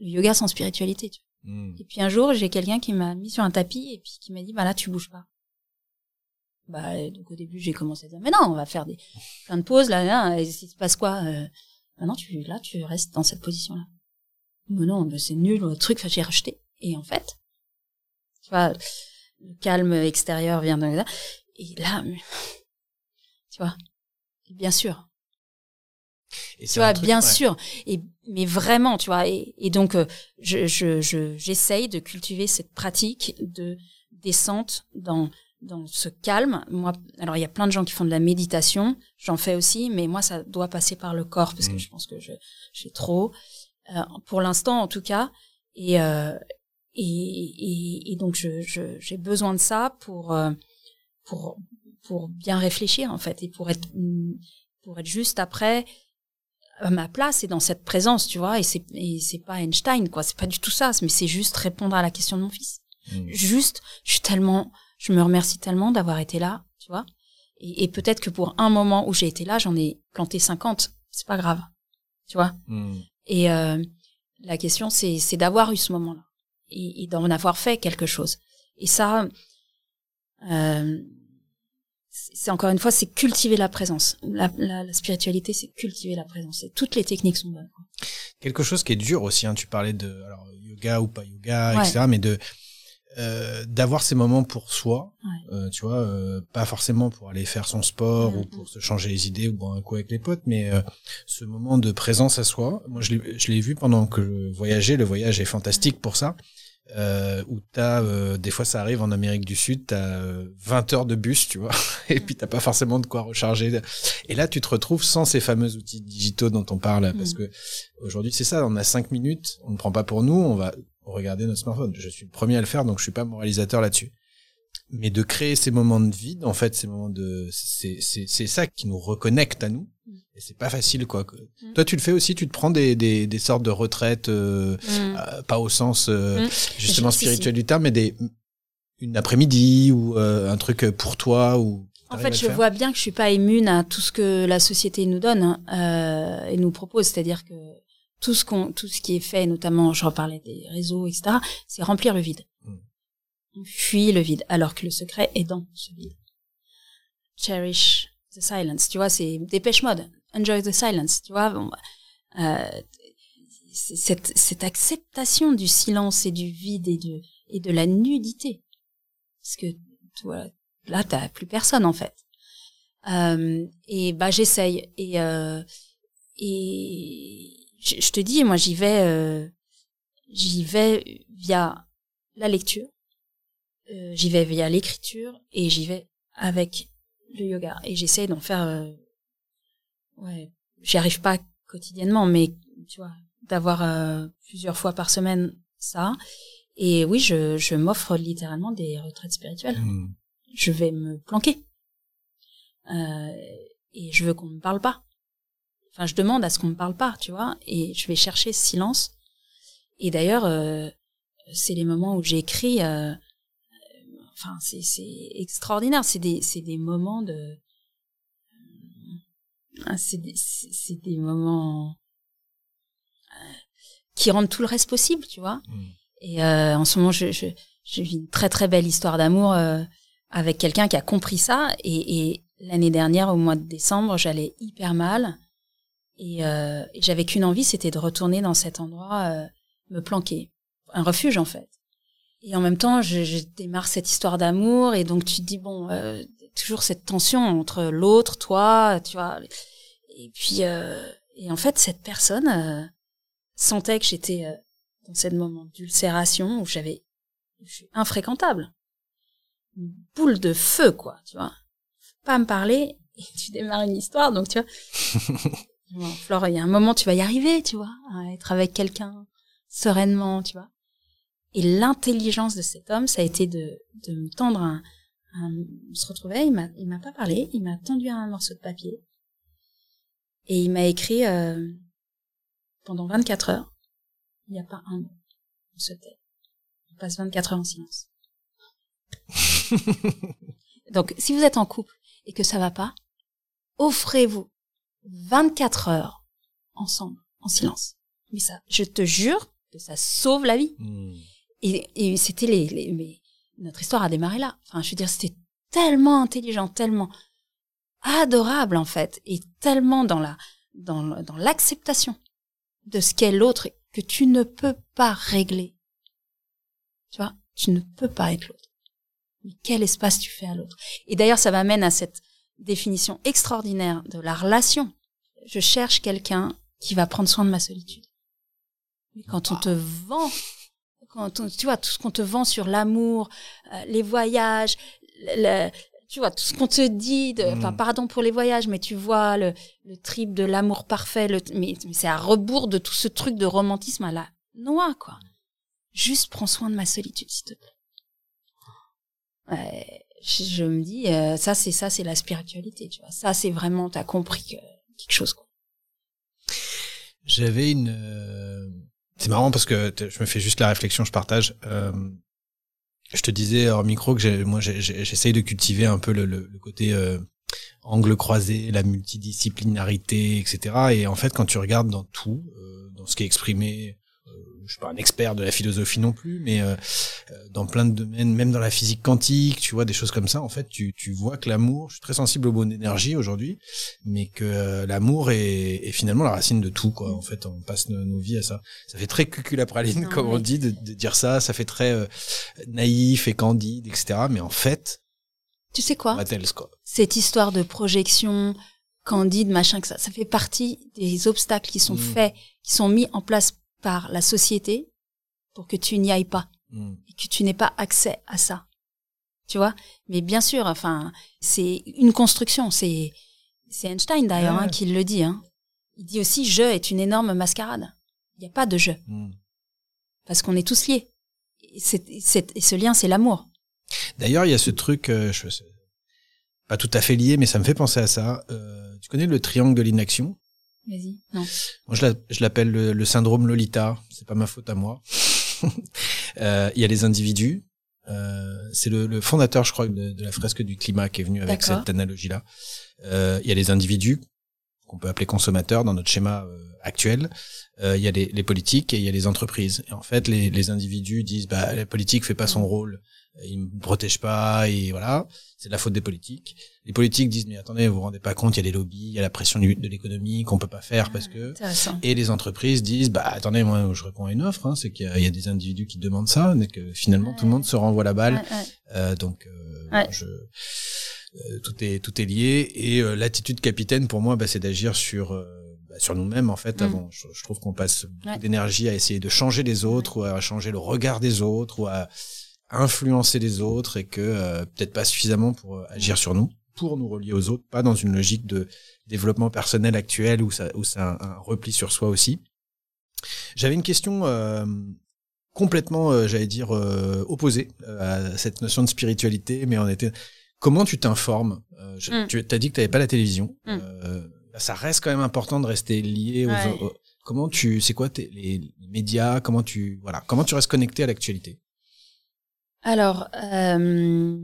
Le yoga sans spiritualité, tu vois. Mm. Et puis un jour, j'ai quelqu'un qui m'a mis sur un tapis et puis qui m'a dit, bah là, tu bouges pas. Bah, donc au début, j'ai commencé à dire, mais non, on va faire des plein de pauses là, là et il se passe quoi euh, bah non, tu là, tu restes dans cette position-là. Mais non, mais c'est nul, le truc, j'ai rejeté. Et en fait, tu vois, le calme extérieur vient de là. Et là, tu vois, bien sûr, Et tu vois, truc- bien ouais. sûr. Et mais vraiment, tu vois. Et, et donc, euh, je je je j'essaye de cultiver cette pratique de descente dans dans ce calme. Moi, alors il y a plein de gens qui font de la méditation. J'en fais aussi, mais moi, ça doit passer par le corps parce que Mm. je pense que je j'ai trop. Euh, pour l'instant, en tout cas. Et euh, et, et, et donc, je je- j'ai besoin de ça pour euh, pour pour bien réfléchir en fait et pour être pour être juste après à ma place et dans cette présence, tu vois, et c'est et c'est pas Einstein quoi, c'est pas du tout ça, mais c'est juste répondre à la question de mon fils. Mm. Juste, je suis tellement, je me remercie tellement d'avoir été là, tu vois. Et, et peut-être que pour un moment où j'ai été là, j'en ai planté 50, c'est pas grave, tu vois. Mm. Et euh, la question c'est d'avoir eu ce moment-là et, et d'en avoir fait quelque chose. Et ça, euh, c'est encore une fois, c'est cultiver la présence. La, la, la spiritualité, c'est cultiver la présence. Et toutes les techniques sont bonnes. Quelque chose qui est dur aussi, hein, tu parlais de alors, yoga ou pas yoga, Ouais. etc., mais de euh, d'avoir ces moments pour soi, Ouais. euh, tu vois, euh, pas forcément pour aller faire son sport ou pour se changer les idées ou boire un coup avec les potes, mais euh, ce moment de présence à soi. Moi, je l'ai vu pendant que je voyageais. Le voyage est fantastique pour ça. Euh, où t'as euh, des fois ça arrive en Amérique du Sud t'as euh, 20 heures de bus tu vois et puis t'as pas forcément de quoi recharger et là tu te retrouves sans ces fameux outils digitaux dont on parle parce Mm. que aujourd'hui c'est ça on a cinq minutes on ne prend pas pour nous on va regarder notre smartphone je suis le premier à le faire donc je suis pas moralisateur là-dessus mais de créer ces moments de vide en fait ces moments de c'est ça qui nous reconnecte à nous Mm. et c'est pas facile quoi Mm. toi tu le fais aussi tu te prends des des, des sortes de retraites euh, euh, pas au sens euh, Mm. justement spirituel du terme mais des une après-midi ou euh, un truc pour toi ou En fait, je vois bien que je suis pas immune à tout ce que la société nous donne hein, euh, et nous propose. C'est-à-dire que tout ce qu'on, tout ce qui est fait, notamment, je reparlais des réseaux, etc., c'est remplir le vide. Mm. On fuit le vide, alors que le secret est dans ce vide. Cherish the silence, tu vois, c'est dépêche mode. Enjoy the silence, tu vois. Bon, euh, cette, cette acceptation du silence et du vide et de, et de la nudité. Parce que, tu vois, là, t'as plus personne en fait. Euh, et bah j'essaye et euh, et je, je te dis, moi j'y vais, euh, j'y vais via la lecture, euh, j'y vais via l'écriture et j'y vais avec le yoga et j'essaye d'en faire. euh, ouais, j'y arrive pas quotidiennement, mais tu vois, d'avoir euh, plusieurs fois par semaine ça. Et oui, je, je m'offre littéralement des retraites spirituelles. Hmm. Je vais me planquer. Euh, et je veux qu'on me parle pas. Enfin, je demande à ce qu'on me parle pas, tu vois. Et je vais chercher ce silence. Et d'ailleurs, euh, c'est les moments où j'écris. Euh, enfin, c'est extraordinaire. C'est des c'est des moments de. Ah, c'est des des moments euh, qui rendent tout le reste possible, tu vois. Mm. Et euh, en ce moment, je, je, je vis une très très belle histoire d'amour euh, avec quelqu'un qui a compris ça. Et, et l'année dernière, au mois de décembre, j'allais hyper mal. Et, euh, j'avais qu'une envie, c'était de retourner dans cet endroit, euh, me planquer. Un refuge, en fait. Et en même temps, je, je démarre cette histoire d'amour. Et donc, tu te dis, bon, euh, toujours cette tension entre l'autre, toi, tu vois. Et puis, euh, et en fait, cette personne euh, sentait que j'étais euh, dans ce moment d'ulcération où j'avais, je suis infréquentable. Une boule de feu, quoi, tu vois. Pas me parler et tu démarres une histoire, donc tu vois. Flore, il y a un moment, tu vas y arriver, tu vois, à être avec quelqu'un sereinement, tu vois. Et l'intelligence de cet homme, ça a été de, de me tendre un, un- on se retrouvait, il m'a, il m'a pas parlé, il m'a tendu un morceau de papier. Et il m'a écrit, euh, pendant 24 heures, il n'y a pas un mot. On se tait. On passe 24 heures en silence. Donc, si vous êtes en couple et que ça va pas, offrez-vous 24 heures ensemble, en silence. Mais ça, je te jure que ça sauve la vie. Hmm. Et, et c'était les, les mais notre histoire a démarré là. Enfin, je veux dire, c'était tellement intelligent, tellement adorable en fait, et tellement dans la dans, dans l'acceptation de ce qu'est l'autre que tu ne peux pas régler. Tu vois, tu ne peux pas être l'autre. Mais quel espace tu fais à l'autre Et d'ailleurs, ça m'amène à cette définition extraordinaire de la relation. Je cherche quelqu'un qui va prendre soin de ma solitude. Mais quand on te vend quand on- tu vois tout ce qu'on te vend sur l'amour, euh, les voyages, le, le- tu vois tout ce qu'on te dit. de- Enfin, Mm. pardon pour les voyages, mais tu vois le, le trip de l'amour parfait. Le, mais, mais c'est à rebours de tout ce truc de romantisme à la noix, quoi. Juste prends soin de ma solitude, s'il te plaît. Ouais, je, me dis, euh, ça c'est ça, c'est la spiritualité, tu vois. Ça c'est vraiment, t'as compris que, quelque chose, quoi. J'avais une. euh, C'est marrant parce que je me fais juste la réflexion, je partage. Euh, Je te disais hors micro que moi j'essaye de cultiver un peu le, le- le côté euh, angle croisé, la multidisciplinarité, etc. Et en fait, quand tu regardes dans tout, euh, dans ce qui est exprimé, je suis pas un expert de la philosophie non plus, mais euh, euh, dans plein de domaines, même dans la physique quantique, tu vois des choses comme ça. En fait, tu, tu vois que l'amour, je suis très sensible aux bonnes énergies aujourd'hui, mais que euh, l'amour est, est finalement la racine de tout. Quoi. En fait, on passe nos, nos vies à ça. Ça fait très cuculapraline, Non, comme on dit, de, de dire ça. Ça fait très euh, naïf et candide, etc. Mais en fait, Tu sais quoi? Quoi. cette histoire de projection candide, machin, que ça, ça fait partie des obstacles qui sont Mm. faits, qui sont mis en place par la société pour que tu n'y ailles pas Mm. et que tu n'aies pas accès à ça. Tu vois? Mais bien sûr, enfin, c'est une construction. C'est c'est Einstein d'ailleurs Ouais. hein, qui le dit. Hein. Il dit aussi je est une énorme mascarade. Il n'y a pas de je Mm. parce qu'on est tous liés. Et, ce lien, c'est l'amour. D'ailleurs, il y a ce truc, euh, je pas tout à fait lié, mais ça me fait penser à ça. Euh, tu connais le triangle de l'inaction? Vas-y. Non. Moi, je l'a- je l'appelle le, le syndrome Lolita. C'est pas ma faute à moi. Euh, Il y a les individus. Euh, c'est le, le fondateur, je crois, de, de la fresque du climat qui est venu avec cette analogie-là. Euh, Il y a les individus qu'on peut appeler consommateurs dans notre schéma actuel. Euh, Il y a les, les politiques et il y a les entreprises. Et en fait, les, les individus disent bah la politique fait pas son rôle. Ils me protègent pas et voilà, c'est de la faute des politiques. Les politiques disent mais attendez, vous vous rendez pas compte, il y a les lobbies, il y a la pression du- de l'économie qu'on peut pas faire parce que et les entreprises disent bah attendez moi je réponds à une offre, hein, c'est qu'il y, y a des individus qui demandent ça, mais que finalement tout le monde se renvoie la balle. Ouais, ouais. Euh, donc euh, je euh, tout est tout est lié et euh, l'attitude capitaine pour moi bah, c'est d'agir sur euh, bah, sur nous-mêmes en fait Mm. avant je, je trouve qu'on passe beaucoup Ouais. d'énergie à essayer de changer les autres ou à changer le regard des autres ou à influencer les autres et que euh, peut-être pas suffisamment pour euh, agir sur nous pour nous relier aux autres pas dans une logique de développement personnel actuel où ça où c'est un, un repli sur soi aussi j'avais une question euh, complètement, euh, j'allais dire, euh, opposée euh, à cette notion de spiritualité, mais on était. Comment tu t'informes Euh, je- Mm. Tu as dit que tu n'avais pas la télévision. Mm. Euh, ça reste quand même important de rester lié aux. Ouais. aux- comment tu, c'est quoi les médias Comment tu, voilà, comment tu restes connecté à l'actualité? Alors, euh,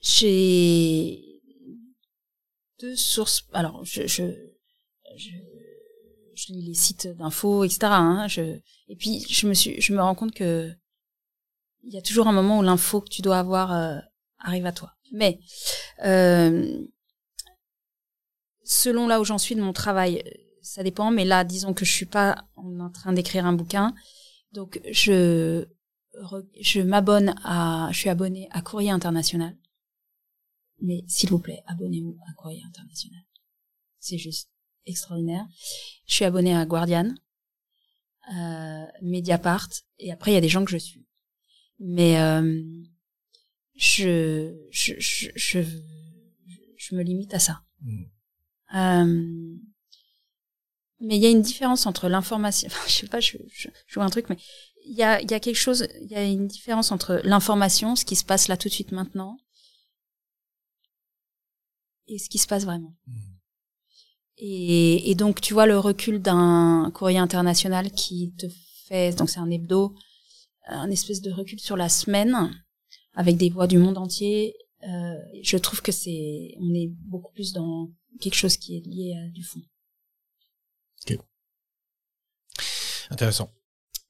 j'ai deux sources. Alors, je, lis les sites d'infos, etc. Hein, et puis, je me suis, je me rends compte que il y a toujours un moment où l'info que tu dois avoir euh, arrive à toi. Mais euh, selon là où j'en suis de mon travail, ça dépend. Mais là, disons que je suis pas en train d'écrire un bouquin, donc je je m'abonne à, je suis abonné à Courrier International. Mais s'il vous plaît, abonnez-vous à Courrier International. C'est juste extraordinaire. Je suis abonné à Guardian, euh, Mediapart, et après il y a des gens que je suis. Mais euh, je, je, je, je, je me limite à ça. Mm. Euh, mais il y a une différence entre l'information. Enfin, je sais pas, je, je, je vois un truc, mais il y a, y a quelque chose. Il y a une différence entre l'information, ce qui se passe là tout de suite maintenant, et ce qui se passe vraiment. Et, et donc, tu vois le recul d'un courrier international qui te fait, donc c'est un hebdo, un espèce de recul sur la semaine avec des voix du monde entier. Euh, je trouve que c'est, on est beaucoup plus dans quelque chose qui est lié à du fond. Intéressant.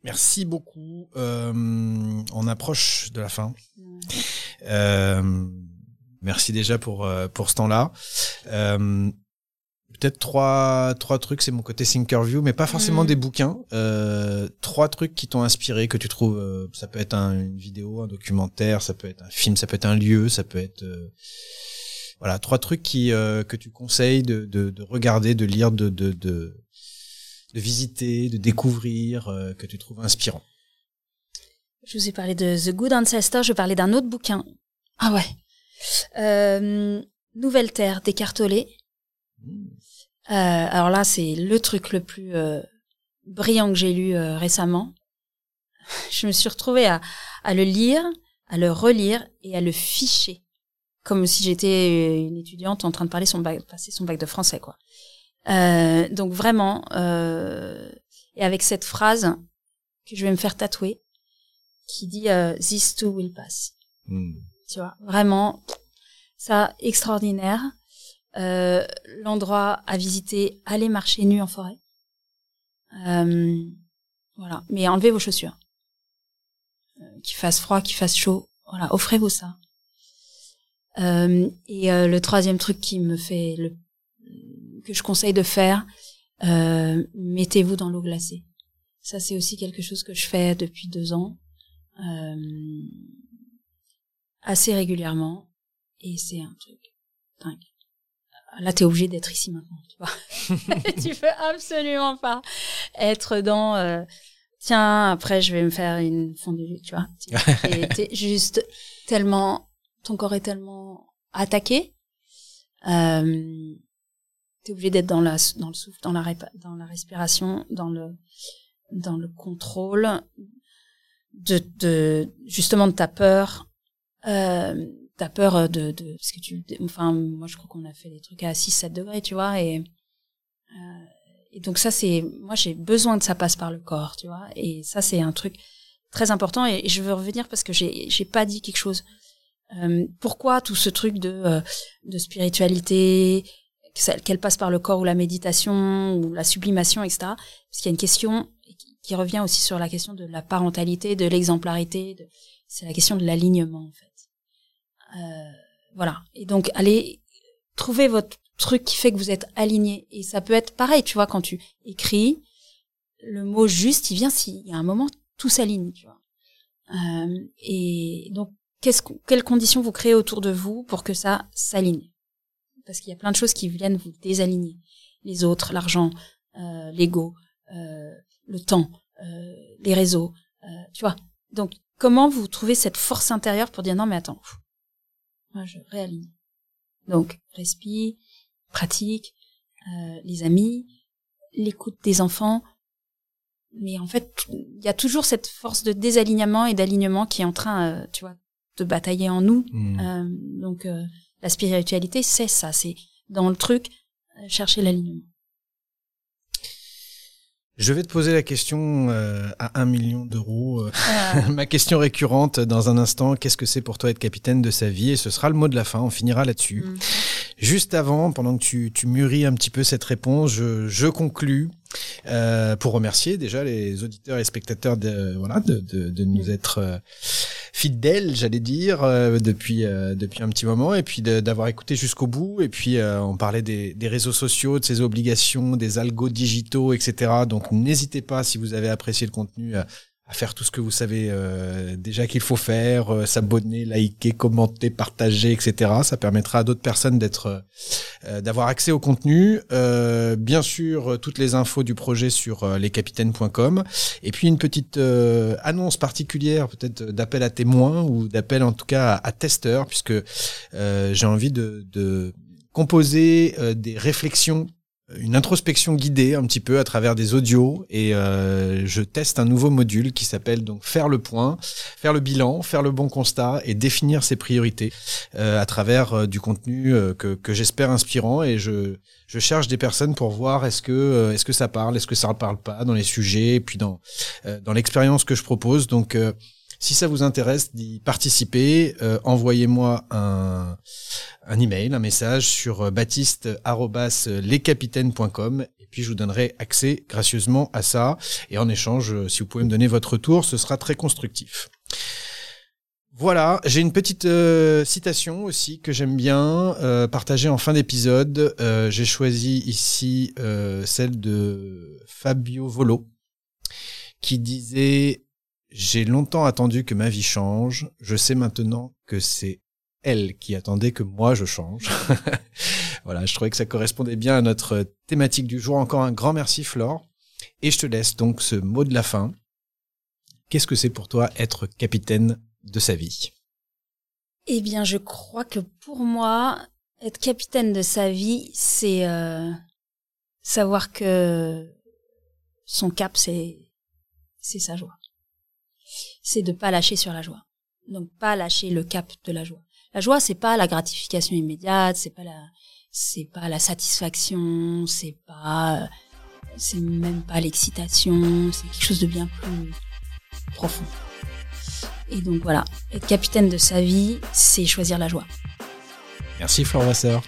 Merci beaucoup. Euh, on approche de la fin. Euh, merci déjà pour euh, pour ce temps-là. Euh, Peut-être trois trois trucs, c'est mon côté Thinkerview, mais pas forcément Mm. des bouquins. Euh, trois trucs qui t'ont inspiré, que tu trouves. euh, ça peut être un- une vidéo, un documentaire, ça peut être un film, ça peut être un lieu, ça peut être euh, voilà trois trucs qui euh, que tu conseilles de, de de regarder, de lire, de de de, de visiter, de découvrir, euh, que tu trouves inspirant. Je vous ai parlé de The Good Ancestor, je parlais d'un autre bouquin. Ah ouais. Euh, Nouvelle Terre d'Écartolé. Euh, alors là, c'est le truc le plus euh, brillant que j'ai lu récemment. Je me suis retrouvée à, à le lire, à le relire et à le ficher, comme si j'étais une étudiante en train de parler son bac, passer son bac de français, quoi. Euh, donc vraiment, euh, et avec cette phrase que je vais me faire tatouer, qui dit euh, This too will pass. Hmm. Tu vois, vraiment, ça extraordinaire. Euh, L'endroit à visiter, allez marcher nu en forêt. Euh, voilà, mais enlevez vos chaussures. Qu'il fasse froid, qu'il fasse chaud, voilà, offrez-vous ça. Euh, et euh, le troisième truc qui me fait le que je conseille de faire, euh, mettez-vous dans l'eau glacée. Ça, c'est aussi quelque chose que je fais depuis deux ans, euh, assez régulièrement, et c'est un truc dingue. Là, t'es obligé d'être ici maintenant, tu vois. tu peux absolument pas être dans. euh, Tiens, après, je vais me faire une fondue, tu vois. T'es juste tellement, ton corps est tellement attaqué. Euh, t'es obligé d'être dans le souffle, dans la, respiration, dans le, dans le contrôle de, de justement de ta peur. Euh, ta peur de, de que tu, enfin, moi je crois qu'on a fait des trucs à 6-7 degrés, tu vois, et euh, et donc ça c'est, moi j'ai besoin que ça passe par le corps, tu vois, et ça c'est un truc très important. Et, je veux revenir parce que j'ai j'ai pas dit quelque chose. Euh, pourquoi tout ce truc de euh, spiritualité, qu'elle passe par le corps ou la méditation ou la sublimation, etc. Parce qu'il y a une question qui, revient aussi sur la question de la parentalité, de l'exemplarité. C'est la question de l'alignement en fait. Euh, voilà. Et donc allez trouver votre truc qui fait que vous êtes aligné. Et ça peut être pareil, tu vois, quand tu écris, le mot juste, il vient s'il y a un moment, tout s'aligne, tu vois. Euh, et donc, quelles conditions vous créez autour de vous pour que ça s'aligne? Parce qu'il y a plein de choses qui viennent vous désaligner. Les autres, l'argent, euh, l'ego, euh, le temps, euh, les réseaux, tu vois. Donc, comment vous trouvez cette force intérieure pour dire non mais attends, moi je réaligne. Donc, respire, pratique, les amis, l'écoute des enfants. Mais en fait, il y a toujours cette force de désalignement et d'alignement qui est en train, tu vois, de batailler en nous. Euh, donc, la spiritualité, c'est ça, c'est dans le truc euh, chercher l'alignement. Je vais te poser la question euh, à un million d'euros. euh, Ah, Ma question récurrente dans un instant, qu'est-ce que c'est pour toi être capitaine de sa vie? Et ce sera le mot de la fin, on finira là-dessus. Mm. Juste avant, pendant que tu, tu mûris un petit peu cette réponse, je, je conclus euh, pour remercier déjà les auditeurs et spectateurs de, voilà, de, de, de nous être euh, fidèles, j'allais dire, euh, depuis, euh, depuis un petit moment, et puis d'avoir écouté jusqu'au bout. Et puis euh, on parlait des, des réseaux sociaux, de ses obligations, des algos digitaux, etc. Donc n'hésitez pas, si vous avez apprécié le contenu, à, faire tout ce que vous savez euh, déjà qu'il faut faire, euh, s'abonner, liker, commenter, partager, etc. Ça permettra à d'autres personnes d'être, euh, d'avoir accès au contenu. Euh, bien sûr, euh, toutes les infos du projet sur euh, lescapitaines.com. Et puis une petite euh, annonce particulière, peut-être d'appel à témoins ou d'appel en tout cas à, testeurs, puisque euh, j'ai envie de, composer euh, des réflexions une introspection guidée un petit peu à travers des audios et euh, je teste un nouveau module qui s'appelle donc faire le point, faire le bilan, faire le bon constat et définir ses priorités euh, à travers euh, du contenu euh, que, que j'espère inspirant et je je cherche des personnes pour voir est-ce que euh, est-ce que ça parle, est-ce que ça ne parle pas dans les sujets et puis dans dans l'expérience que je propose. Donc si ça vous intéresse d'y participer, euh, envoyez-moi un, un email, un message sur euh, baptiste@lescapitaines.com et puis je vous donnerai accès gracieusement à ça. Et en échange, euh, si vous pouvez me donner votre retour, ce sera très constructif. Voilà, j'ai une petite euh, citation aussi que j'aime bien euh, partager en fin d'épisode. Euh, j'ai choisi ici euh, celle de Fabio Volo qui disait j'ai longtemps attendu que ma vie change. Je sais maintenant que c'est elle qui attendait que moi je change. voilà, je trouvais que ça correspondait bien à notre thématique du jour. Encore un grand merci Flore. Et je te laisse donc ce mot de la fin. Qu'est-ce que c'est pour toi être capitaine de sa vie? Eh bien, je crois que pour moi, être capitaine de sa vie, c'est euh, savoir que son cap, c'est c'est sa joie. C'est de pas lâcher sur la joie. Donc pas lâcher le cap de la joie. La joie, c'est pas la gratification immédiate, c'est pas la c'est pas la satisfaction, c'est pas c'est même pas l'excitation, c'est quelque chose de bien plus profond. Et donc voilà, être capitaine de sa vie, c'est choisir la joie. Merci Flore Vasseur.